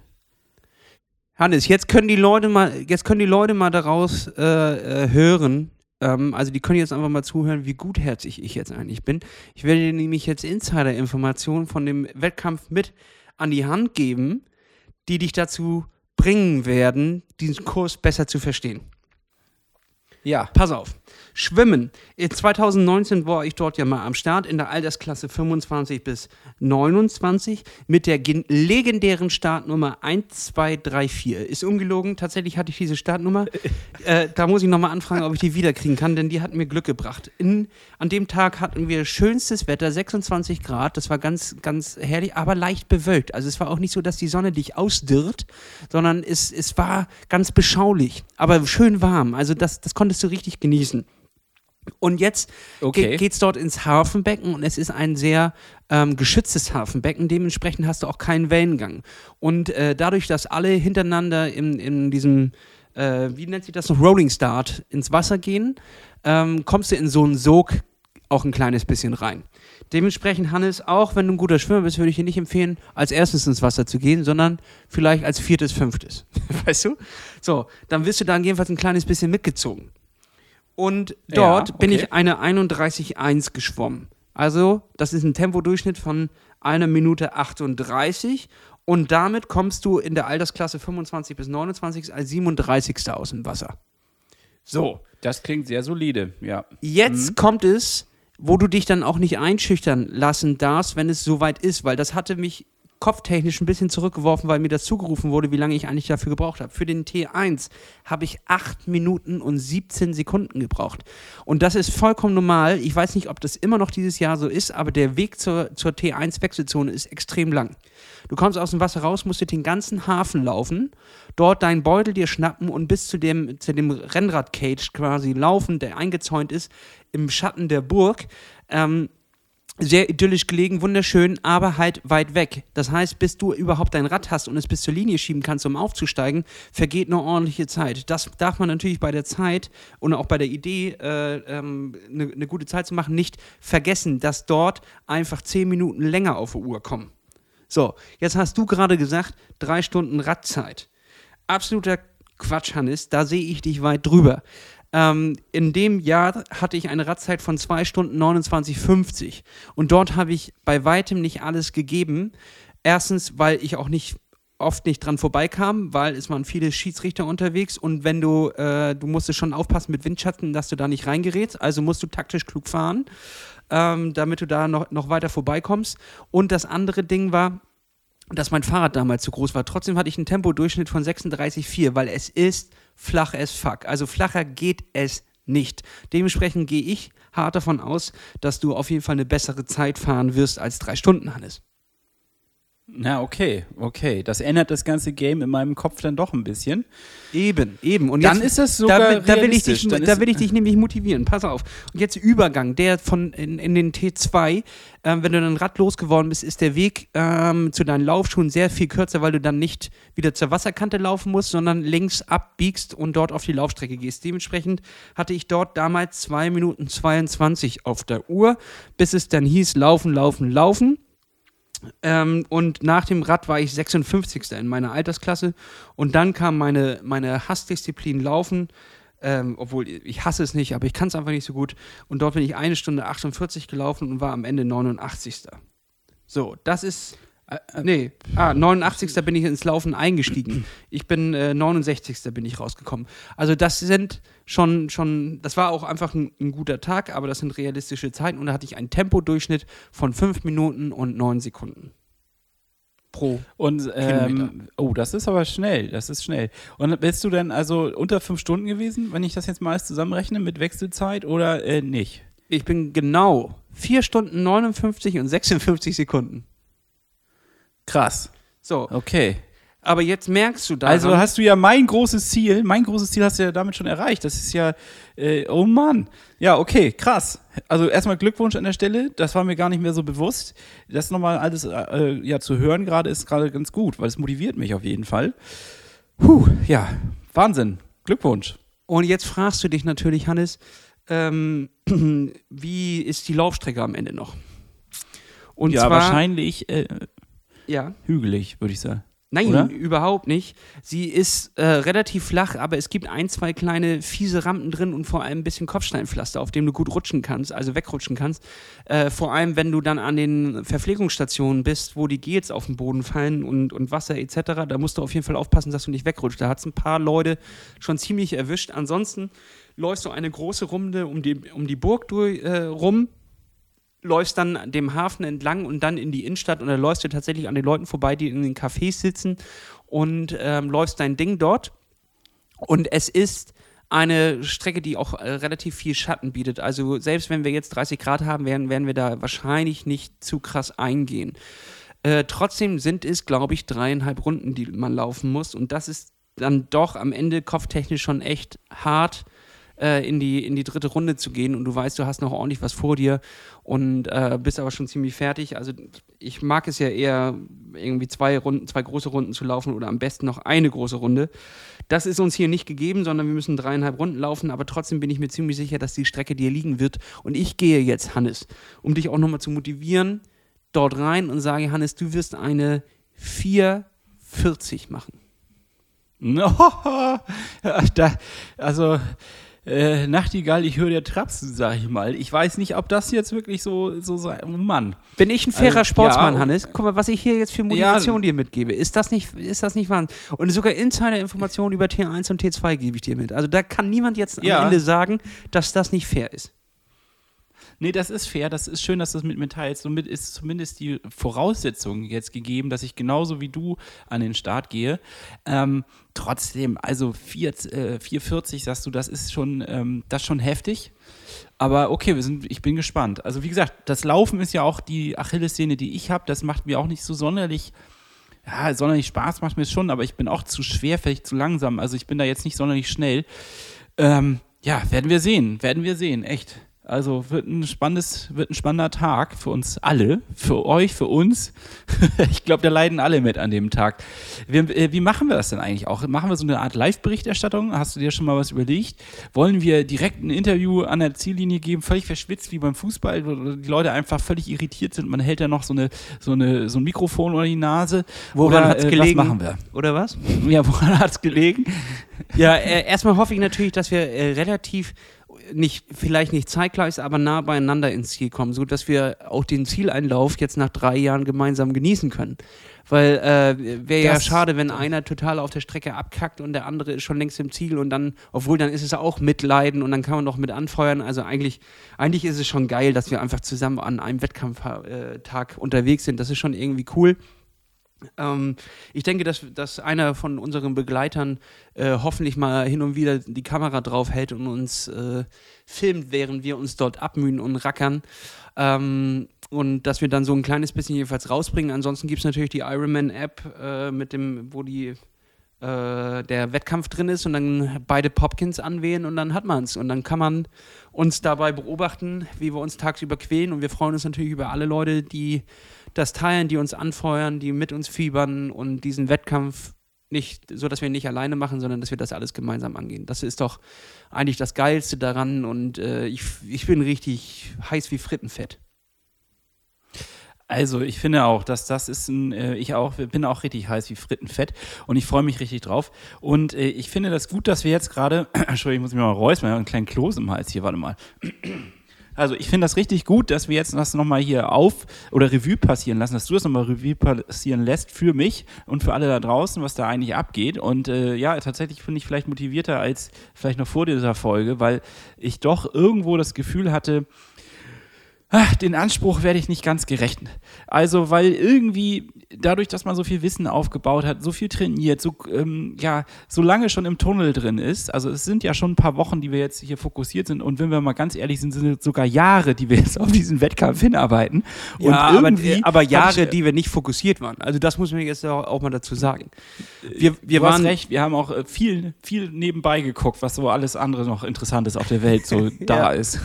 Hannes, jetzt können die Leute mal, jetzt können die Leute mal daraus äh, äh, hören. Ähm, also die können jetzt einfach mal zuhören, wie gutherzig ich jetzt eigentlich bin. Ich werde dir nämlich jetzt Insider-Informationen von dem Wettkampf mit an die Hand geben, die dich dazu bringen werden, diesen Kurs besser zu verstehen. Ja. Pass auf. Schwimmen. 2019 war ich dort ja mal am Start in der Altersklasse 25 bis 29 mit der legendären Startnummer 1234. Ist ungelogen, tatsächlich hatte ich diese Startnummer. äh, da muss ich nochmal anfragen, ob ich die wiederkriegen kann, denn die hat mir Glück gebracht. In, an dem Tag hatten wir schönstes Wetter, 26 Grad. Das war ganz, ganz herrlich, aber leicht bewölkt. Also es war auch nicht so, dass die Sonne dich ausdirrt, sondern es, es war ganz beschaulich, aber schön warm. Also das, das konntest du richtig genießen. Und jetzt okay. geht es dort ins Hafenbecken und es ist ein sehr ähm, geschütztes Hafenbecken. Dementsprechend hast du auch keinen Wellengang. Und äh, dadurch, dass alle hintereinander in, in diesem, äh, wie nennt sich das noch, Rolling Start ins Wasser gehen, ähm, kommst du in so einen Sog auch ein kleines bisschen rein. Dementsprechend, Hannes, auch wenn du ein guter Schwimmer bist, würde ich dir nicht empfehlen, als erstes ins Wasser zu gehen, sondern vielleicht als viertes, fünftes. weißt du? So, dann wirst du da jedenfalls ein kleines bisschen mitgezogen. Und dort ja, okay. bin ich eine 31,1 geschwommen. Also, das ist ein Tempodurchschnitt von einer Minute 38. Und damit kommst du in der Altersklasse 25 bis 29 als 37. aus dem Wasser. So. Das klingt sehr solide, ja. Jetzt mhm. kommt es, wo du dich dann auch nicht einschüchtern lassen darfst, wenn es soweit ist, weil das hatte mich kopftechnisch ein bisschen zurückgeworfen, weil mir das zugerufen wurde, wie lange ich eigentlich dafür gebraucht habe. Für den T1 habe ich 8 Minuten und 17 Sekunden gebraucht. Und das ist vollkommen normal. Ich weiß nicht, ob das immer noch dieses Jahr so ist, aber der Weg zur, zur T1-Wechselzone ist extrem lang. Du kommst aus dem Wasser raus, musst den ganzen Hafen laufen, dort deinen Beutel dir schnappen und bis zu dem, zu dem Rennrad-Cage quasi laufen, der eingezäunt ist im Schatten der Burg. Ähm, sehr idyllisch gelegen, wunderschön, aber halt weit weg. Das heißt, bis du überhaupt dein Rad hast und es bis zur Linie schieben kannst, um aufzusteigen, vergeht eine ordentliche Zeit. Das darf man natürlich bei der Zeit und auch bei der Idee, eine äh, ähm, ne, ne gute Zeit zu machen, nicht vergessen, dass dort einfach zehn Minuten länger auf die Uhr kommen. So, jetzt hast du gerade gesagt, drei Stunden Radzeit. Absoluter Quatsch, Hannes, da sehe ich dich weit drüber. Ähm, in dem Jahr hatte ich eine Radzeit von 2 Stunden 29,50 und dort habe ich bei weitem nicht alles gegeben. Erstens, weil ich auch nicht oft nicht dran vorbeikam, weil es waren viele Schiedsrichter unterwegs und wenn du, äh, du musstest schon aufpassen mit Windschatten, dass du da nicht reingerätst, also musst du taktisch klug fahren, ähm, damit du da noch, noch weiter vorbeikommst. Und das andere Ding war, dass mein Fahrrad damals zu groß war. Trotzdem hatte ich einen Tempodurchschnitt von 36,4, weil es ist flach as fuck. Also flacher geht es nicht. Dementsprechend gehe ich hart davon aus, dass du auf jeden Fall eine bessere Zeit fahren wirst als drei Stunden, Hannes. Na, okay, okay. Das ändert das ganze Game in meinem Kopf dann doch ein bisschen. Eben, eben. Und dann jetzt, ist es sogar da, da will ich dich, da will ich dich nämlich motivieren. Pass auf. Und jetzt Übergang, der von in, in den T2, ähm, wenn du dann Rad losgeworden bist, ist der Weg ähm, zu deinen Laufschuhen sehr viel kürzer, weil du dann nicht wieder zur Wasserkante laufen musst, sondern links abbiegst und dort auf die Laufstrecke gehst. Dementsprechend hatte ich dort damals 2 Minuten 22 auf der Uhr, bis es dann hieß, laufen, laufen, laufen. Ähm, und nach dem Rad war ich 56. in meiner Altersklasse. Und dann kam meine, meine Hassdisziplin Laufen. Ähm, obwohl ich hasse es nicht, aber ich kann es einfach nicht so gut. Und dort bin ich eine Stunde 48 gelaufen und war am Ende 89. So, das ist. Äh, nee, ah, 89. bin ich ins Laufen eingestiegen. Ich bin äh, 69. bin ich rausgekommen. Also das sind schon, schon, das war auch einfach ein, ein guter Tag, aber das sind realistische Zeiten und da hatte ich einen Tempodurchschnitt von 5 Minuten und 9 Sekunden pro Und ähm, oh, das ist aber schnell, das ist schnell. Und bist du denn also unter fünf Stunden gewesen, wenn ich das jetzt mal alles zusammenrechne mit Wechselzeit oder äh, nicht? Ich bin genau 4 Stunden 59 und 56 Sekunden. Krass. So, Okay. Aber jetzt merkst du daran, Also hast du ja mein großes Ziel, mein großes Ziel hast du ja damit schon erreicht. Das ist ja, äh, oh Mann. Ja, okay, krass. Also erstmal Glückwunsch an der Stelle. Das war mir gar nicht mehr so bewusst. Das nochmal alles äh, ja, zu hören gerade ist gerade ganz gut, weil es motiviert mich auf jeden Fall. Puh, ja, Wahnsinn. Glückwunsch. Und jetzt fragst du dich natürlich, Hannes, ähm, wie ist die Laufstrecke am Ende noch? Und ja, zwar, wahrscheinlich äh, Ja, hügelig, würde ich sagen. Nein, Oder? überhaupt nicht. Sie ist äh, relativ flach, aber es gibt ein, zwei kleine fiese Rampen drin und vor allem ein bisschen Kopfsteinpflaster, auf dem du gut rutschen kannst, also wegrutschen kannst. Äh, vor allem, wenn du dann an den Verpflegungsstationen bist, wo die Gels auf den Boden fallen und, und Wasser etc., da musst du auf jeden Fall aufpassen, dass du nicht wegrutschst. Da hat es ein paar Leute schon ziemlich erwischt. Ansonsten läufst du eine große Runde um die, um die Burg durch, äh, rum, läufst dann dem Hafen entlang und dann in die Innenstadt und da läufst du tatsächlich an den Leuten vorbei, die in den Cafés sitzen und ähm, läufst dein Ding dort. Und es ist eine Strecke, die auch äh, relativ viel Schatten bietet. Also selbst wenn wir jetzt 30 Grad haben, werden, werden wir da wahrscheinlich nicht zu krass eingehen. Äh, trotzdem sind es, glaube ich, dreieinhalb Runden, die man laufen muss. Und das ist dann doch am Ende kopftechnisch schon echt hart, äh, in, die, in die dritte Runde zu gehen. Und du weißt, du hast noch ordentlich was vor dir und äh, bist aber schon ziemlich fertig. Also ich mag es ja eher, irgendwie zwei Runden, zwei große Runden zu laufen oder am besten noch eine große Runde. Das ist uns hier nicht gegeben, sondern wir müssen dreieinhalb Runden laufen, aber trotzdem bin ich mir ziemlich sicher, dass die Strecke dir liegen wird. Und ich gehe jetzt, Hannes, um dich auch nochmal zu motivieren, dort rein und sage, Hannes, du wirst eine 440 machen. No, da, also äh, Nachtigall, ich höre dir Trapsen, sag ich mal. Ich weiß nicht, ob das jetzt wirklich so, so sei. Oh Mann. Bin ich ein fairer Also, Sportsmann, ja, Hannes? Guck mal, was ich hier jetzt für Motivation dir mitgebe. Ist das nicht, ist das nicht Wahnsinn? Und sogar Insider-Informationen über T1 und T2 gebe ich dir mit. Also da kann niemand jetzt Ja. am Ende sagen, dass das nicht fair ist. Nee, das ist fair. Das ist schön, dass du das mit mir teilst. Somit ist zumindest die Voraussetzung jetzt gegeben, dass ich genauso wie du an den Start gehe. Ähm, trotzdem, also 4, äh, 440, sagst du, das ist schon, ähm, das schon heftig. Aber okay, wir sind, ich bin gespannt. Also wie gesagt, das Laufen ist ja auch die Achillessehne, die ich habe. Das macht mir auch nicht so sonderlich ja, sonderlich Spaß macht mir es schon, aber ich bin auch zu schwer, vielleicht zu langsam. Also ich bin da jetzt nicht sonderlich schnell. Ähm, ja, werden wir sehen, werden wir sehen, echt. Also wird ein spannendes, wird ein spannender Tag für uns alle, für euch, für uns. ich glaube, da leiden alle mit an dem Tag. Wir, äh, wie machen wir das denn eigentlich auch? Machen wir so eine Art Live-Berichterstattung? Hast du dir schon mal was überlegt? Wollen wir direkt ein Interview an der Ziellinie geben, völlig verschwitzt wie beim Fußball, wo die Leute einfach völlig irritiert sind? Man hält da noch so, eine, so, eine, so ein Mikrofon unter die Nase. Woran Oder, hat's äh, gelegen? Was machen wir? Oder was? Ja, woran hat es gelegen? Ja, äh, erstmal hoffe ich natürlich, dass wir äh, relativ nicht, vielleicht nicht zeitgleich, aber nah beieinander ins Ziel kommen, so dass wir auch den Zieleinlauf jetzt nach drei Jahren gemeinsam genießen können. Weil äh, wäre ja schade, wenn einer total auf der Strecke abkackt und der andere ist schon längst im Ziel und dann, obwohl dann ist es auch Mitleiden und dann kann man doch mit anfeuern. Also eigentlich, eigentlich ist es schon geil, dass wir einfach zusammen an einem Wettkampftag unterwegs sind. Das ist schon irgendwie cool. Ähm, ich denke, dass, dass einer von unseren Begleitern äh, hoffentlich mal hin und wieder die Kamera drauf hält und uns äh, filmt, während wir uns dort abmühen und rackern. Ähm, und dass wir dann so ein kleines bisschen jedenfalls rausbringen. Ansonsten gibt es natürlich die Ironman-App, äh, wo die äh, der Wettkampf drin ist und dann beide Popkins anwählen und dann hat man es. Und dann kann man uns dabei beobachten, wie wir uns tagsüber quälen. Und wir freuen uns natürlich über alle Leute, die das teilen, die uns anfeuern, die mit uns fiebern und diesen Wettkampf nicht, so dass wir ihn nicht alleine machen, sondern dass wir das alles gemeinsam angehen. Das ist doch eigentlich das Geilste daran und äh, ich, ich bin richtig heiß wie Frittenfett. Also, ich finde auch, dass das ist ein, äh, ich auch, bin auch richtig heiß wie Frittenfett und ich freue mich richtig drauf. Und äh, ich finde das gut, dass wir jetzt gerade, Entschuldigung, ich muss mich mal räuspern, ich habe einen kleinen Kloß im Hals hier, warte mal. Also ich finde das richtig gut, dass wir jetzt das nochmal hier auf oder Revue passieren lassen, dass du das nochmal Revue passieren lässt für mich und für alle da draußen, was da eigentlich abgeht. Und äh, ja, tatsächlich finde ich vielleicht motivierter als vielleicht noch vor dieser Folge, weil ich doch irgendwo das Gefühl hatte, ach, den Anspruch werde ich nicht ganz gerecht. Also, weil irgendwie dadurch, dass man so viel Wissen aufgebaut hat, so viel trainiert, so, ähm, ja, so lange schon im Tunnel drin ist, also es sind ja schon ein paar Wochen, die wir jetzt hier fokussiert sind und wenn wir mal ganz ehrlich sind, sind es sogar Jahre, die wir jetzt auf diesen Wettkampf hinarbeiten. Ja, aber, aber Jahre, ich, die wir nicht fokussiert waren. Also das muss man jetzt auch, mal dazu sagen. Wir, wir du waren hast recht, wir haben auch äh, viel, viel nebenbei geguckt, was so alles andere noch Interessantes auf der Welt so da ist.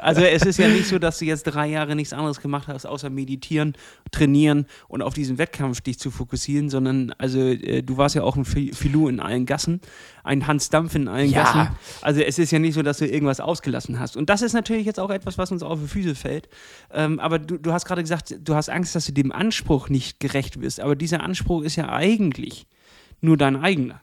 also es ist ja nicht so, dass du jetzt drei Jahre nichts anderes gemacht hast, außer meditieren, trainieren und auf diesen Wettkampf dich zu fokussieren, sondern also äh, du warst ja auch ein Filou in allen Gassen, ein Hans Dampf in allen ja. Gassen. Also es ist ja nicht so, dass du irgendwas ausgelassen hast. Und das ist natürlich jetzt auch etwas, was uns auf die Füße fällt. Ähm, aber du, du hast gerade gesagt, du hast Angst, dass du dem Anspruch nicht gerecht wirst. Aber dieser Anspruch ist ja eigentlich nur dein eigener.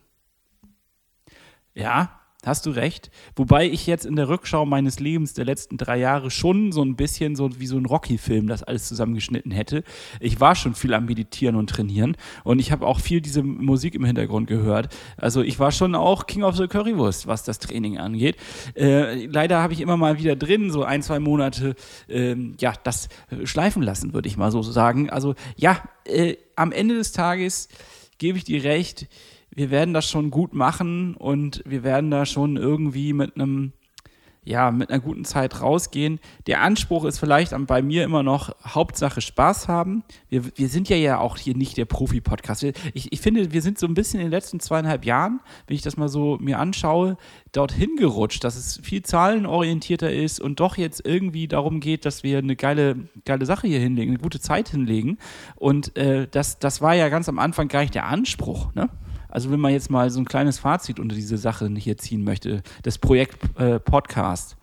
Ja, Hast du recht. Wobei ich jetzt in der Rückschau meines Lebens der letzten drei Jahre schon so ein bisschen so wie so ein Rocky-Film das alles zusammengeschnitten hätte. Ich war schon viel am Meditieren und Trainieren und ich habe auch viel diese Musik im Hintergrund gehört. Also ich war schon auch King of the Currywurst, was das Training angeht. Äh, leider habe ich immer mal wieder drin, so ein, zwei Monate, äh, ja, das schleifen lassen, würde ich mal so sagen. Also ja, äh, am Ende des Tages gebe ich dir recht wir werden das schon gut machen und wir werden da schon irgendwie mit einem ja, mit einer guten Zeit rausgehen. Der Anspruch ist vielleicht bei mir immer noch Hauptsache Spaß haben. Wir, wir sind ja ja auch hier nicht der Profi-Podcast. Ich, ich finde, wir sind so ein bisschen in den letzten zweieinhalb Jahren, wenn ich das mal so mir anschaue, dorthin gerutscht, dass es viel zahlenorientierter ist und doch jetzt irgendwie darum geht, dass wir eine geile, geile Sache hier hinlegen, eine gute Zeit hinlegen. Und äh, das, das war ja ganz am Anfang gar nicht der Anspruch, ne? Also wenn man jetzt mal so ein kleines Fazit unter diese Sache hier ziehen möchte, das Projekt äh, Podcast.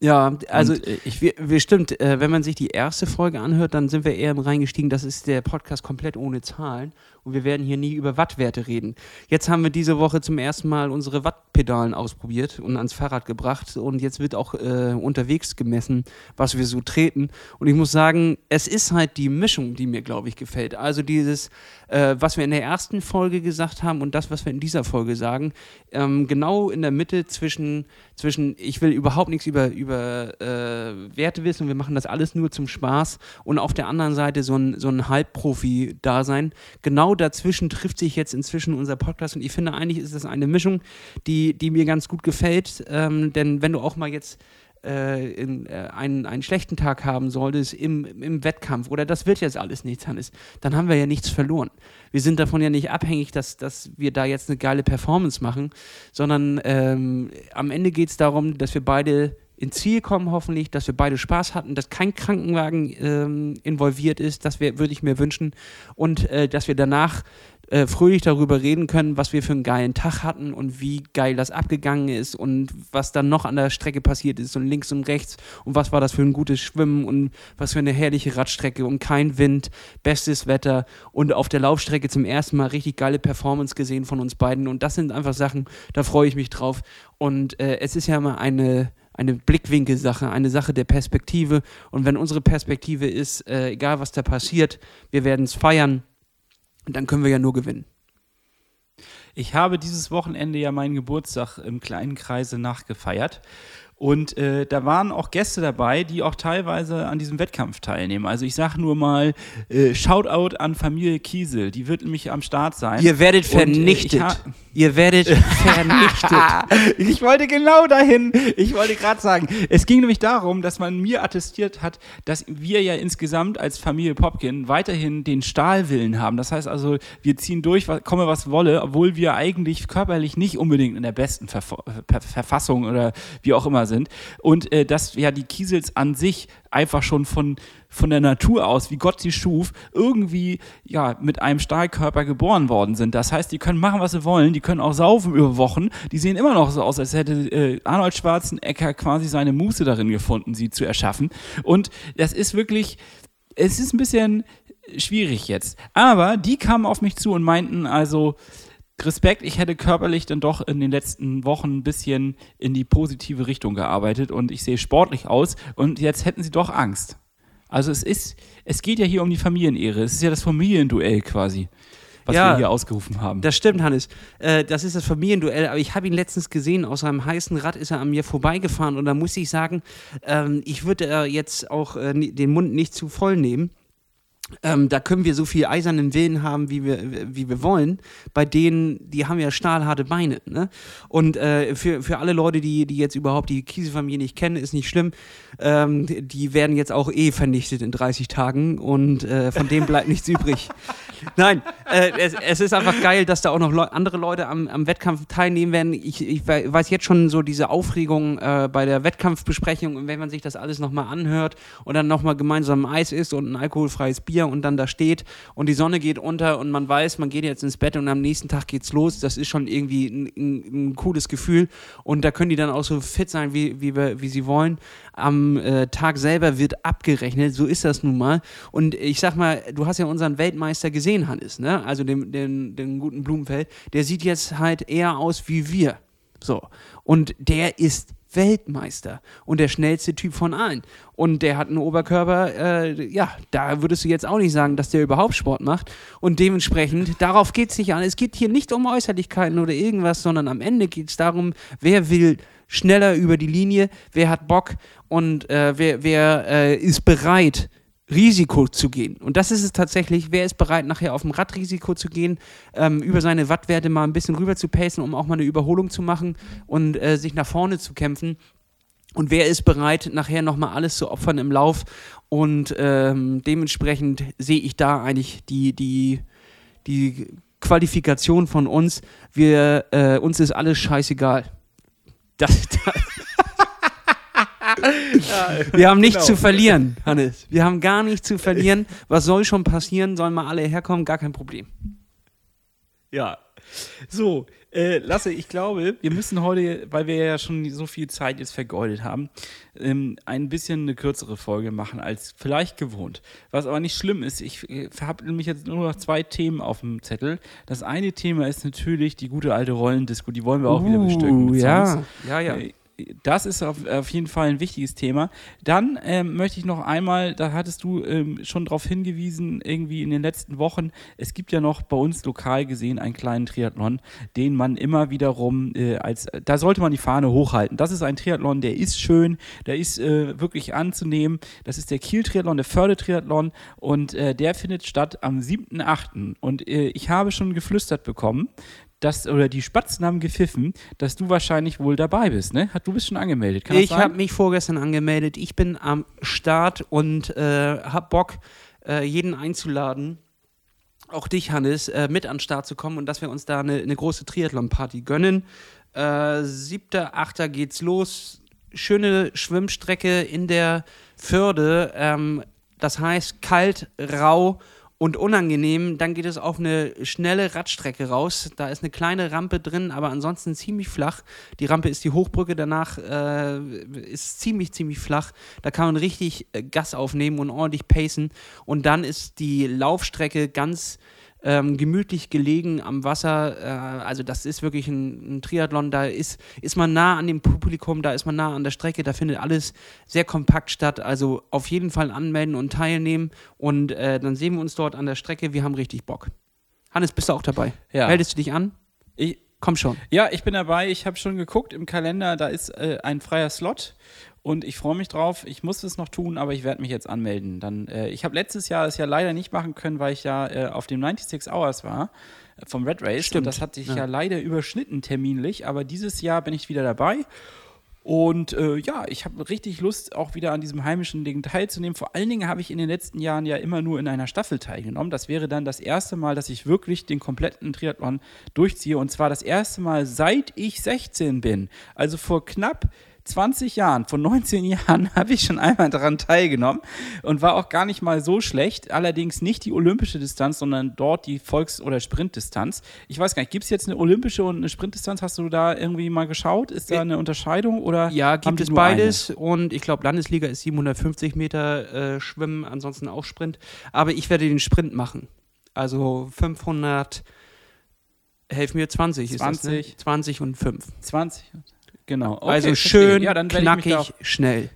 Ja, also und, äh, ich, wir, wir stimmt, äh, wenn man sich die erste Folge anhört, dann sind wir eher reingestiegen, das ist der Podcast komplett ohne Zahlen und wir werden hier nie über Wattwerte reden. Jetzt haben wir diese Woche zum ersten Mal unsere Wattpedalen ausprobiert und ans Fahrrad gebracht und jetzt wird auch äh, unterwegs gemessen, was wir so treten. Und ich muss sagen, es ist halt die Mischung, die mir, glaube ich, gefällt. Also dieses, äh, was wir in der ersten Folge gesagt haben und das, was wir in dieser Folge sagen, ähm, genau in der Mitte zwischen, zwischen ich will überhaupt nichts über, über äh, Werte wissen, wir machen das alles nur zum Spaß und auf der anderen Seite so ein, so ein Halbprofi-Dasein. Genau dazwischen trifft sich jetzt inzwischen unser Podcast und ich finde eigentlich ist das eine Mischung, die, die mir ganz gut gefällt, ähm, denn wenn du auch mal jetzt äh, in, äh, einen, einen schlechten Tag haben solltest im, im Wettkampf oder das wird jetzt alles nichts, Hannes, dann haben wir ja nichts verloren. Wir sind davon ja nicht abhängig, dass, dass wir da jetzt eine geile Performance machen, sondern ähm, am Ende geht es darum, dass wir beide ins Ziel kommen, hoffentlich, dass wir beide Spaß hatten, dass kein Krankenwagen ähm, involviert ist, das würde ich mir wünschen. Und äh, dass wir danach äh, fröhlich darüber reden können, was wir für einen geilen Tag hatten und wie geil das abgegangen ist und was dann noch an der Strecke passiert ist und links und rechts und was war das für ein gutes Schwimmen und was für eine herrliche Radstrecke und kein Wind, bestes Wetter und auf der Laufstrecke zum ersten Mal richtig geile Performance gesehen von uns beiden. Und das sind einfach Sachen, da freue ich mich drauf. Und äh, es ist ja mal eine eine Blickwinkelsache, eine Sache der Perspektive. Und wenn unsere Perspektive ist, äh, egal was da passiert, wir werden es feiern, dann können wir ja nur gewinnen. Ich habe dieses Wochenende ja meinen Geburtstag im kleinen Kreise nachgefeiert. Und äh, da waren auch Gäste dabei, die auch teilweise an diesem Wettkampf teilnehmen. Also ich sage nur mal, äh, Shoutout an Familie Kiesel, die wird nämlich am Start sein. Ihr werdet vernichtet. Und, äh, Ihr werdet vernichtet. ich wollte genau dahin. Ich wollte gerade sagen, es ging nämlich darum, dass man mir attestiert hat, dass wir ja insgesamt als Familie Popkin weiterhin den Stahlwillen haben. Das heißt also, wir ziehen durch, komme was wolle, obwohl wir eigentlich körperlich nicht unbedingt in der besten Verf Verfassung oder wie auch immer sind. Und äh, dass ja die Kiesels an sich einfach schon von, von der Natur aus, wie Gott sie schuf, irgendwie ja mit einem Stahlkörper geboren worden sind. Das heißt, die können machen, was sie wollen, die können auch saufen über Wochen. Die sehen immer noch so aus, als hätte äh, Arnold Schwarzenegger quasi seine Muße darin gefunden, sie zu erschaffen. Und das ist wirklich es ist ein bisschen schwierig jetzt. Aber die kamen auf mich zu und meinten also, Respekt, ich hätte körperlich dann doch in den letzten Wochen ein bisschen in die positive Richtung gearbeitet und ich sehe sportlich aus und jetzt hätten sie doch Angst. Also es ist, es geht ja hier um die Familienehre. Es ist ja das Familienduell quasi, was Ja, wir hier ausgerufen haben. Das stimmt, Hannes. Äh, das ist das Familienduell. Aber ich habe ihn letztens gesehen. Aus einem heißen Rad ist er an mir vorbeigefahren. Und da muss ich sagen, ähm, ich würde äh, jetzt auch äh, den Mund nicht zu voll nehmen. Ähm, da können wir so viel eisernen Willen haben, wie wir, wie wir wollen. Bei denen, die haben ja stahlharte Beine. Ne? Und äh, für, für alle Leute, die, die jetzt überhaupt die Kiesefamilie nicht kennen, ist nicht schlimm. Ähm, die- werden jetzt auch eh vernichtet in 30 Tagen und äh, von dem bleibt nichts übrig. Nein, äh, es, es ist einfach geil, dass da auch noch Leu andere Leute am, am Wettkampf teilnehmen werden. Ich, ich wei- weiß jetzt schon so diese Aufregung äh, bei der Wettkampfbesprechung und wenn man sich das alles nochmal anhört und dann nochmal gemeinsam Eis isst und ein alkoholfreies Bier und dann da steht und die Sonne geht unter und man weiß, man geht jetzt ins Bett und am nächsten Tag geht's los, das ist schon irgendwie ein, ein, ein cooles Gefühl und da können die dann auch so fit sein, wie, wie, wie sie wollen. Am äh, Tag selber wird abgerechnet, so ist das nun mal. Und ich sag mal, du hast ja unseren Weltmeister gesehen, Hannes, ne? Also den, den, den guten Blumenfeld, der sieht jetzt halt eher aus wie wir. So. Und der ist Weltmeister und der schnellste Typ von allen. Und der hat einen Oberkörper, äh, ja, da würdest du jetzt auch nicht sagen, dass der überhaupt Sport macht. Und dementsprechend, darauf geht es nicht an. Es geht hier nicht um Äußerlichkeiten oder irgendwas, sondern am Ende geht es darum, wer will schneller über die Linie, wer hat Bock und äh, wer, wer äh, ist bereit, Risiko zu gehen. Und das ist es tatsächlich, wer ist bereit, nachher auf dem Rad Risiko zu gehen, ähm, über seine Wattwerte mal ein bisschen rüber zu pacen, um auch mal eine Überholung zu machen und äh, sich nach vorne zu kämpfen. Und wer ist bereit, nachher nochmal alles zu opfern im Lauf? Und ähm, dementsprechend sehe ich da eigentlich die, die, die Qualifikation von uns. Wir, äh, uns ist alles scheißegal. Das, das wir haben nichts genau. zu verlieren, Hannes. Wir haben gar nichts zu verlieren. Was soll schon passieren? Sollen mal alle herkommen? Gar kein Problem. Ja. So, äh, Lasse, ich glaube, wir müssen heute, weil wir ja schon so viel Zeit jetzt vergeudet haben, ähm, ein bisschen eine kürzere Folge machen als vielleicht gewohnt. Was aber nicht schlimm ist, ich äh, habe nämlich jetzt nur noch zwei Themen auf dem Zettel. Das eine Thema ist natürlich die gute alte Rollendisco, die wollen wir auch wieder bestücken. Uh, ja. Ja, ja. Äh, Das ist auf, auf jeden Fall ein wichtiges Thema. Dann ähm, möchte ich noch einmal, da hattest du ähm, schon darauf hingewiesen, irgendwie in den letzten Wochen, es gibt ja noch bei uns lokal gesehen einen kleinen Triathlon, den man immer wiederum äh, als, da sollte man die Fahne hochhalten. Das ist ein Triathlon, der ist schön, der ist äh, wirklich anzunehmen. Das ist der Kiel-Triathlon, der Förde-Triathlon und äh, der findet statt am 7.8. Und äh, ich habe schon geflüstert bekommen, dass, oder die Spatzen haben gepfiffen, dass du wahrscheinlich wohl dabei bist, ne? Du bist schon angemeldet, kann Ich habe mich vorgestern angemeldet. Ich bin am Start und äh, habe Bock, äh, jeden einzuladen, auch dich, Hannes, äh, mit an den Start zu kommen und dass wir uns da eine, eine große Triathlon-Party gönnen. Äh, 7.8. geht's los. Schöne Schwimmstrecke in der Förde. Ähm, das heißt kalt, rau und unangenehm. Dann geht es auf eine schnelle Radstrecke raus. Da ist eine kleine Rampe drin, aber ansonsten ziemlich flach. Die Rampe ist die Hochbrücke, danach äh, ist ziemlich, ziemlich flach. Da kann man richtig äh, Gas aufnehmen und ordentlich pacen. Und dann ist die Laufstrecke ganz ähm, gemütlich gelegen am Wasser. Äh, also das ist wirklich ein, ein Triathlon. Da ist, ist man nah an dem Publikum, da ist man nah an der Strecke, da findet alles sehr kompakt statt. Also auf jeden Fall anmelden und teilnehmen. Und äh, dann sehen wir uns dort an der Strecke. Wir haben richtig Bock. Hannes, bist du auch dabei? Ja. Meldest du dich an? Ich, Komm schon. ja, ich bin dabei. Ich habe schon geguckt im Kalender, da ist äh, ein freier Slot und ich freue mich drauf. Ich muss es noch tun, aber ich werde mich jetzt anmelden. Dann, äh, ich habe letztes Jahr das ja leider nicht machen können, weil ich ja äh, auf dem 96 Hours war äh, vom Red Race. Stimmt. Und das hat sich Ja. ja. leider überschnitten terminlich, aber dieses Jahr bin ich wieder dabei. Und äh, ja, ich habe richtig Lust, auch wieder an diesem heimischen Ding teilzunehmen. Vor allen Dingen habe ich in den letzten Jahren ja immer nur in einer Staffel teilgenommen. Das wäre dann das erste Mal, dass ich wirklich den kompletten Triathlon durchziehe. Und zwar das erste Mal, seit ich 16 bin. Also vor knapp 20 Jahren, vor 19 Jahren, habe ich schon einmal daran teilgenommen und war auch gar nicht mal so schlecht. Allerdings nicht die olympische Distanz, sondern dort die Volks- oder Sprintdistanz. Ich weiß gar nicht, gibt es jetzt eine olympische und eine Sprintdistanz? Hast du da irgendwie mal geschaut? Ist da eine Unterscheidung oder? Ja, gibt es beides. Und ich glaube, Landesliga ist 750 Meter äh, Schwimmen, ansonsten auch Sprint. Aber ich werde den Sprint machen. Also 500, helf mir, 20 ist das, ne? 20. 20 und 5. Eine? 20. Genau. Okay, also schön, ja, knackig, schnell.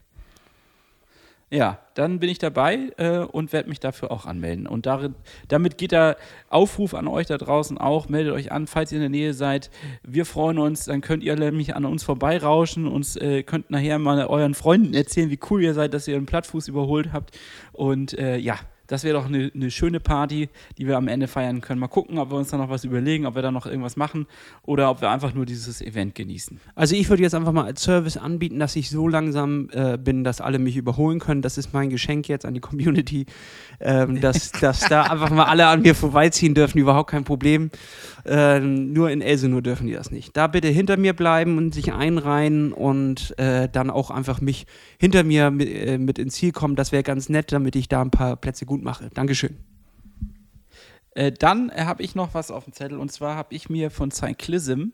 Ja, dann bin ich dabei äh, und werde mich dafür auch anmelden. Und darin, damit geht der Aufruf an euch da draußen auch. Meldet euch an, falls ihr in der Nähe seid. Wir freuen uns. Dann könnt ihr nämlich an uns vorbeirauschen und äh, könnt nachher mal euren Freunden erzählen, wie cool ihr seid, dass ihr einen Plattfuß überholt habt. Und äh, ja, das wäre doch eine, eine schöne Party, die wir am Ende feiern können. Mal gucken, ob wir uns da noch was überlegen, ob wir da noch irgendwas machen oder ob wir einfach nur dieses Event genießen. Also ich würde jetzt einfach mal als Service anbieten, dass ich so langsam äh, bin, dass alle mich überholen können. Das ist mein Geschenk jetzt an die Community, ähm, dass, dass da einfach mal alle an mir vorbeiziehen dürfen, überhaupt kein Problem. Ähm, nur in Elsenur dürfen die das nicht. Da bitte hinter mir bleiben und sich einreihen und äh, dann auch einfach mich hinter mir mit, äh, mit ins Ziel kommen. Das wäre ganz nett, damit ich da ein paar Plätze gut mache. Dankeschön. Äh, dann äh, habe ich noch was auf dem Zettel und zwar habe ich mir von Cyclism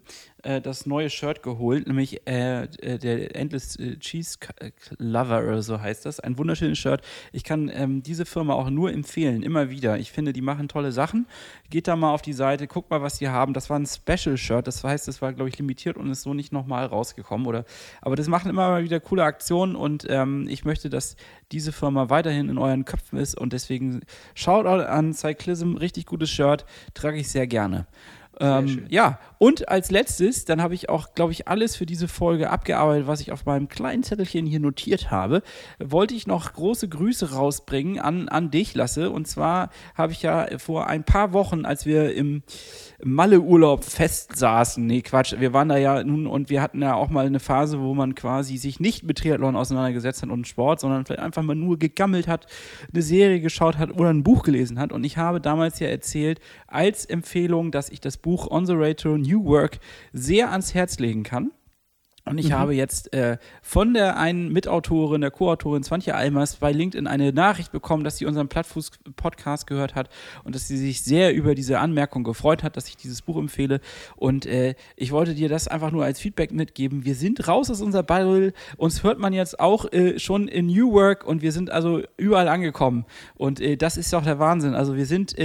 äh, das neue Shirt geholt, nämlich äh, äh, der Endless äh, Cheese K- Lover oder so heißt das. Ein wunderschönes Shirt. Ich kann ähm, diese Firma auch nur empfehlen, immer wieder. Ich finde, die machen tolle Sachen. Geht da mal auf die Seite, guckt mal, was die haben. Das war ein Special-Shirt, das heißt, das war, glaube ich, limitiert und ist so nicht nochmal rausgekommen. Oder, aber das machen immer mal wieder coole Aktionen und ähm, ich möchte, dass diese Firma weiterhin in euren Köpfen ist und deswegen schaut an Cyclism, richtig gutes Shirt, trage ich sehr gerne. Ähm, ja, und als letztes, dann habe ich auch, glaube ich, alles für diese Folge abgearbeitet, was ich auf meinem kleinen Zettelchen hier notiert habe. Wollte ich noch große Grüße rausbringen an, an dich, Lasse. Und zwar habe ich ja vor ein paar Wochen, als wir im Malle-Urlaub festsaßen, nee, Quatsch, wir waren da ja nun und wir hatten ja auch mal eine Phase, wo man quasi sich nicht mit Triathlon auseinandergesetzt hat und Sport, sondern vielleicht einfach mal nur gegammelt hat, eine Serie geschaut hat oder ein Buch gelesen hat. Und ich habe damals ja erzählt, als Empfehlung, dass ich das Buch On the Road to New Work sehr ans Herz legen kann. Und ich habe jetzt äh, von der einen Mitautorin, der Co-Autorin Swantje Almers bei LinkedIn eine Nachricht bekommen, dass sie unseren Plattfuß-Podcast gehört hat und dass sie sich sehr über diese Anmerkung gefreut hat, dass ich dieses Buch empfehle. Und äh, ich wollte dir das einfach nur als Feedback mitgeben. Wir sind raus aus unserer Bubble. Uns hört man jetzt auch äh, schon in New Work und wir sind also überall angekommen. Und äh, das ist doch der Wahnsinn. Also wir sind,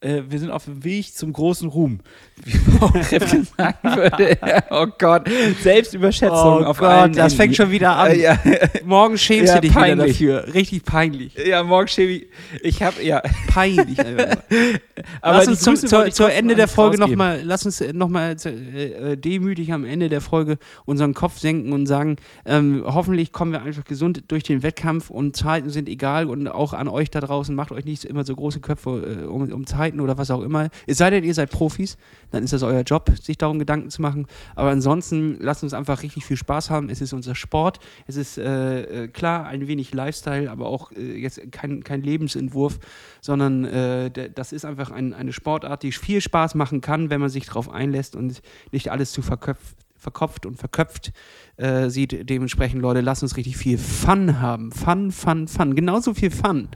äh, äh, wir sind auf dem Weg zum großen Ruhm. Wie Frau Kräfke sagen würde. oh Gott, Selbstüberschätzung auf allen Oh das fängt Enden. schon wieder an. Äh, ja. Morgen schämst Ja, du dich peinlich. wieder dafür. Richtig peinlich. Ja, morgen Chevy. Ich habe ja. Peinlich. Aber lass uns zum, zur, ich zur Ende der Folge nochmal, lass uns nochmal äh, äh, demütig am Ende der Folge unseren Kopf senken und sagen, ähm, hoffentlich kommen wir einfach gesund durch den Wettkampf und Zeiten sind egal und auch an euch da draußen, macht euch nicht immer so große Köpfe äh, um, um Zeiten oder was auch immer. Es sei denn, ihr seid Profis, dann ist das euer Job, sich darum Gedanken zu machen. Aber ansonsten lasst uns einfach richtig viel Spaß haben. Es ist unser Sport, es ist äh, äh, klar ein wenig Lifestyle, aber auch äh, jetzt kein, kein Lebensentwurf, sondern äh, das ist einfach ein, eine Sportart, die viel Spaß machen kann, wenn man sich darauf einlässt und nicht alles zu verköpft, verkopft und verköpft äh, sieht. Dementsprechend, Leute, lasst uns richtig viel Fun haben. Fun, Fun, Fun. Genauso viel Fun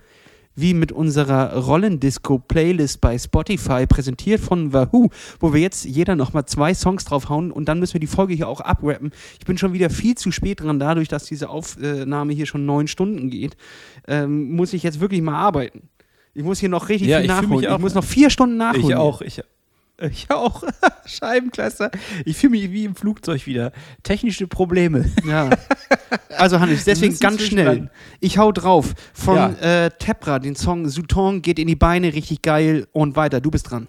wie mit unserer Rollendisco-Playlist bei Spotify, präsentiert von Wahoo, wo wir jetzt jeder nochmal zwei Songs draufhauen und dann müssen wir die Folge hier auch abrappen. Ich bin schon wieder viel zu spät dran, dadurch, dass diese Aufnahme hier schon neun Stunden geht, ähm, muss ich jetzt wirklich mal arbeiten. Ich muss hier noch richtig Ja, viel ich nachholen. Ich auch- muss noch vier Stunden nachholen. Ich auch. Ich, ich auch. Scheibenkleister. Ich fühle mich wie im Flugzeug wieder. Technische Probleme. Ja. Also Hannes, deswegen ganz schnell. Ich hau drauf. Von Ja. äh, Tepra, den Song Souton geht in die Beine, richtig geil und weiter. Du bist dran.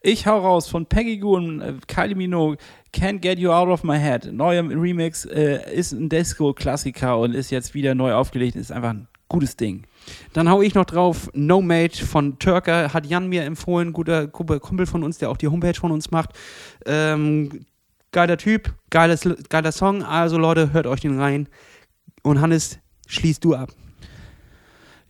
Ich hau raus von Peggy Goo und äh, Kylie Minogue. Can't Get You Out of My Head. Neuer Remix äh, ist ein Disco-Klassiker und ist jetzt wieder neu aufgelegt. Ist einfach ein gutes Ding. Dann hau ich noch drauf No Mate von Turker, hat Jan mir empfohlen, guter Kumpel von uns, der auch die Homepage von uns macht. Ähm, geiler Typ, geiles, geiler Song, also Leute, hört euch den rein. Und Hannes, schließt du ab.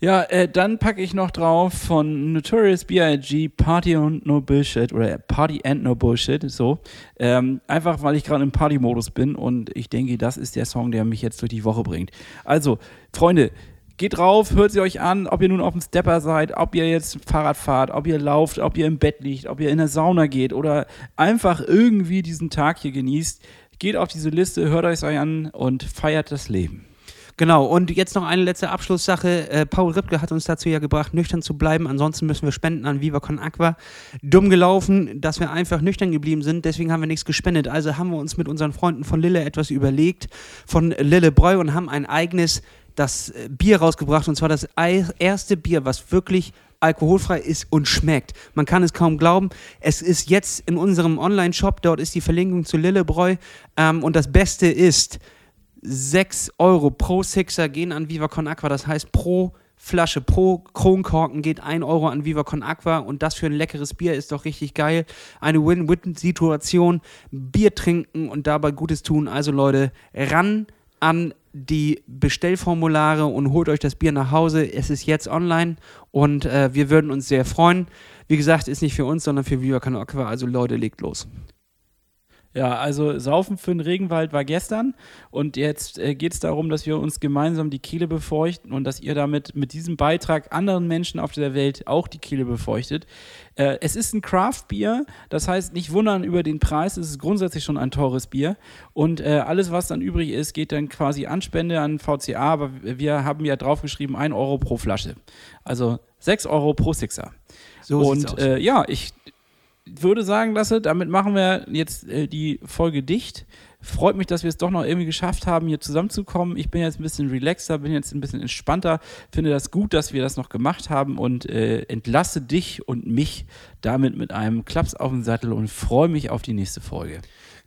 Ja, äh, dann packe ich noch drauf von Notorious B.I.G. Party and No Bullshit oder Party and No Bullshit, so. Ähm, einfach, weil ich gerade im Party-Modus bin und ich denke, das ist der Song, der mich jetzt durch die Woche bringt. Also, Freunde, geht drauf, hört sie euch an, ob ihr nun auf dem Stepper seid, ob ihr jetzt Fahrrad fahrt, ob ihr lauft, ob ihr im Bett liegt, ob ihr in der Sauna geht oder einfach irgendwie diesen Tag hier genießt. Geht auf diese Liste, hört euch an und feiert das Leben. Genau, und jetzt noch eine letzte Abschlusssache. Äh, Paul Ripke hat uns dazu ja gebracht, nüchtern zu bleiben. Ansonsten müssen wir spenden an Viva Con Aqua. Dumm gelaufen, dass wir einfach nüchtern geblieben sind. Deswegen haben wir nichts gespendet. Also haben wir uns mit unseren Freunden von Lille etwas überlegt, von Lille Bräu und haben ein eigenes das äh, Bier rausgebracht. Und zwar das erste Bier, was wirklich alkoholfrei ist und schmeckt. Man kann es kaum glauben. Es ist jetzt in unserem Online-Shop, dort ist die Verlinkung zu Lillebräu. Ähm, und das Beste ist, 6 Euro pro Sixer gehen an Viva Con Aqua. Das heißt, pro Flasche, pro Kronkorken geht 1 Euro an Viva Con Aqua. Und das für ein leckeres Bier ist doch richtig geil. Eine Win-Win-Situation. Bier trinken und dabei Gutes tun. Also Leute, ran an die Bestellformulare und holt euch das Bier nach Hause. Es ist jetzt online und äh, wir würden uns sehr freuen. Wie gesagt, ist nicht für uns, sondern für Viva Aqua. Also Leute, legt los. Ja, also Saufen für den Regenwald war gestern und jetzt äh, geht es darum, dass wir uns gemeinsam die Kehle befeuchten und dass ihr damit mit diesem Beitrag anderen Menschen auf der Welt auch die Kehle befeuchtet. Äh, es ist ein Craft-Bier, das heißt nicht wundern über den Preis, es ist grundsätzlich schon ein teures Bier und äh, alles, was dann übrig ist, geht dann quasi an Spende an VCA, aber wir haben ja draufgeschrieben 1 Euro pro Flasche. Also 6 Euro pro Sixer. So und äh, ja, ich würde sagen, Lasse, damit machen wir jetzt äh, die Folge dicht. Freut mich, dass wir es doch noch irgendwie geschafft haben, hier zusammenzukommen. Ich bin jetzt ein bisschen relaxer, bin jetzt ein bisschen entspannter. Finde das gut, dass wir das noch gemacht haben und äh, entlasse dich und mich damit mit einem Klaps auf den Sattel und freue mich auf die nächste Folge.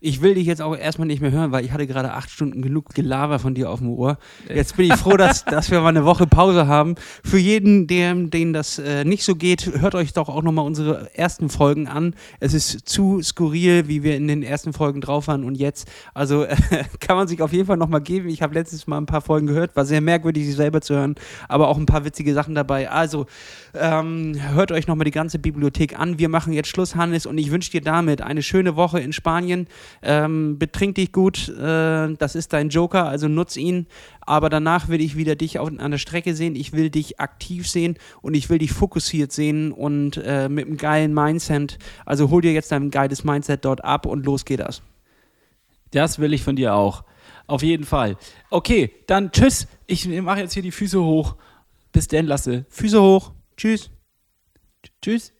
Ich will dich jetzt auch erstmal nicht mehr hören, weil ich hatte gerade acht Stunden genug Gelaber von dir auf dem Ohr. Jetzt bin ich froh, dass, dass wir mal eine Woche Pause haben. Für jeden, dem, denen das äh, nicht so geht, hört euch doch auch nochmal unsere ersten Folgen an. Es ist zu skurril, wie wir in den ersten Folgen drauf waren und jetzt. Also äh, kann man sich auf jeden Fall nochmal geben. Ich habe letztes Mal ein paar Folgen gehört, war sehr merkwürdig, sie selber zu hören, aber auch ein paar witzige Sachen dabei. Also ähm, hört euch nochmal die ganze Bibliothek an. Wir machen jetzt Schluss, Hannes, und ich wünsche dir damit eine schöne Woche in Spanien. Ähm, betrink dich gut, äh, das ist dein Joker, also nutz ihn. Aber danach will ich wieder dich auf, an der Strecke sehen. Ich will dich aktiv sehen und ich will dich fokussiert sehen und äh, mit einem geilen Mindset. Also hol dir jetzt dein geiles Mindset dort ab und los geht das. Das will ich von dir auch. Auf jeden Fall. Okay, dann tschüss. Ich mache jetzt hier die Füße hoch. Bis denn, Lasse. Füße hoch. Tschüss. Tschüss.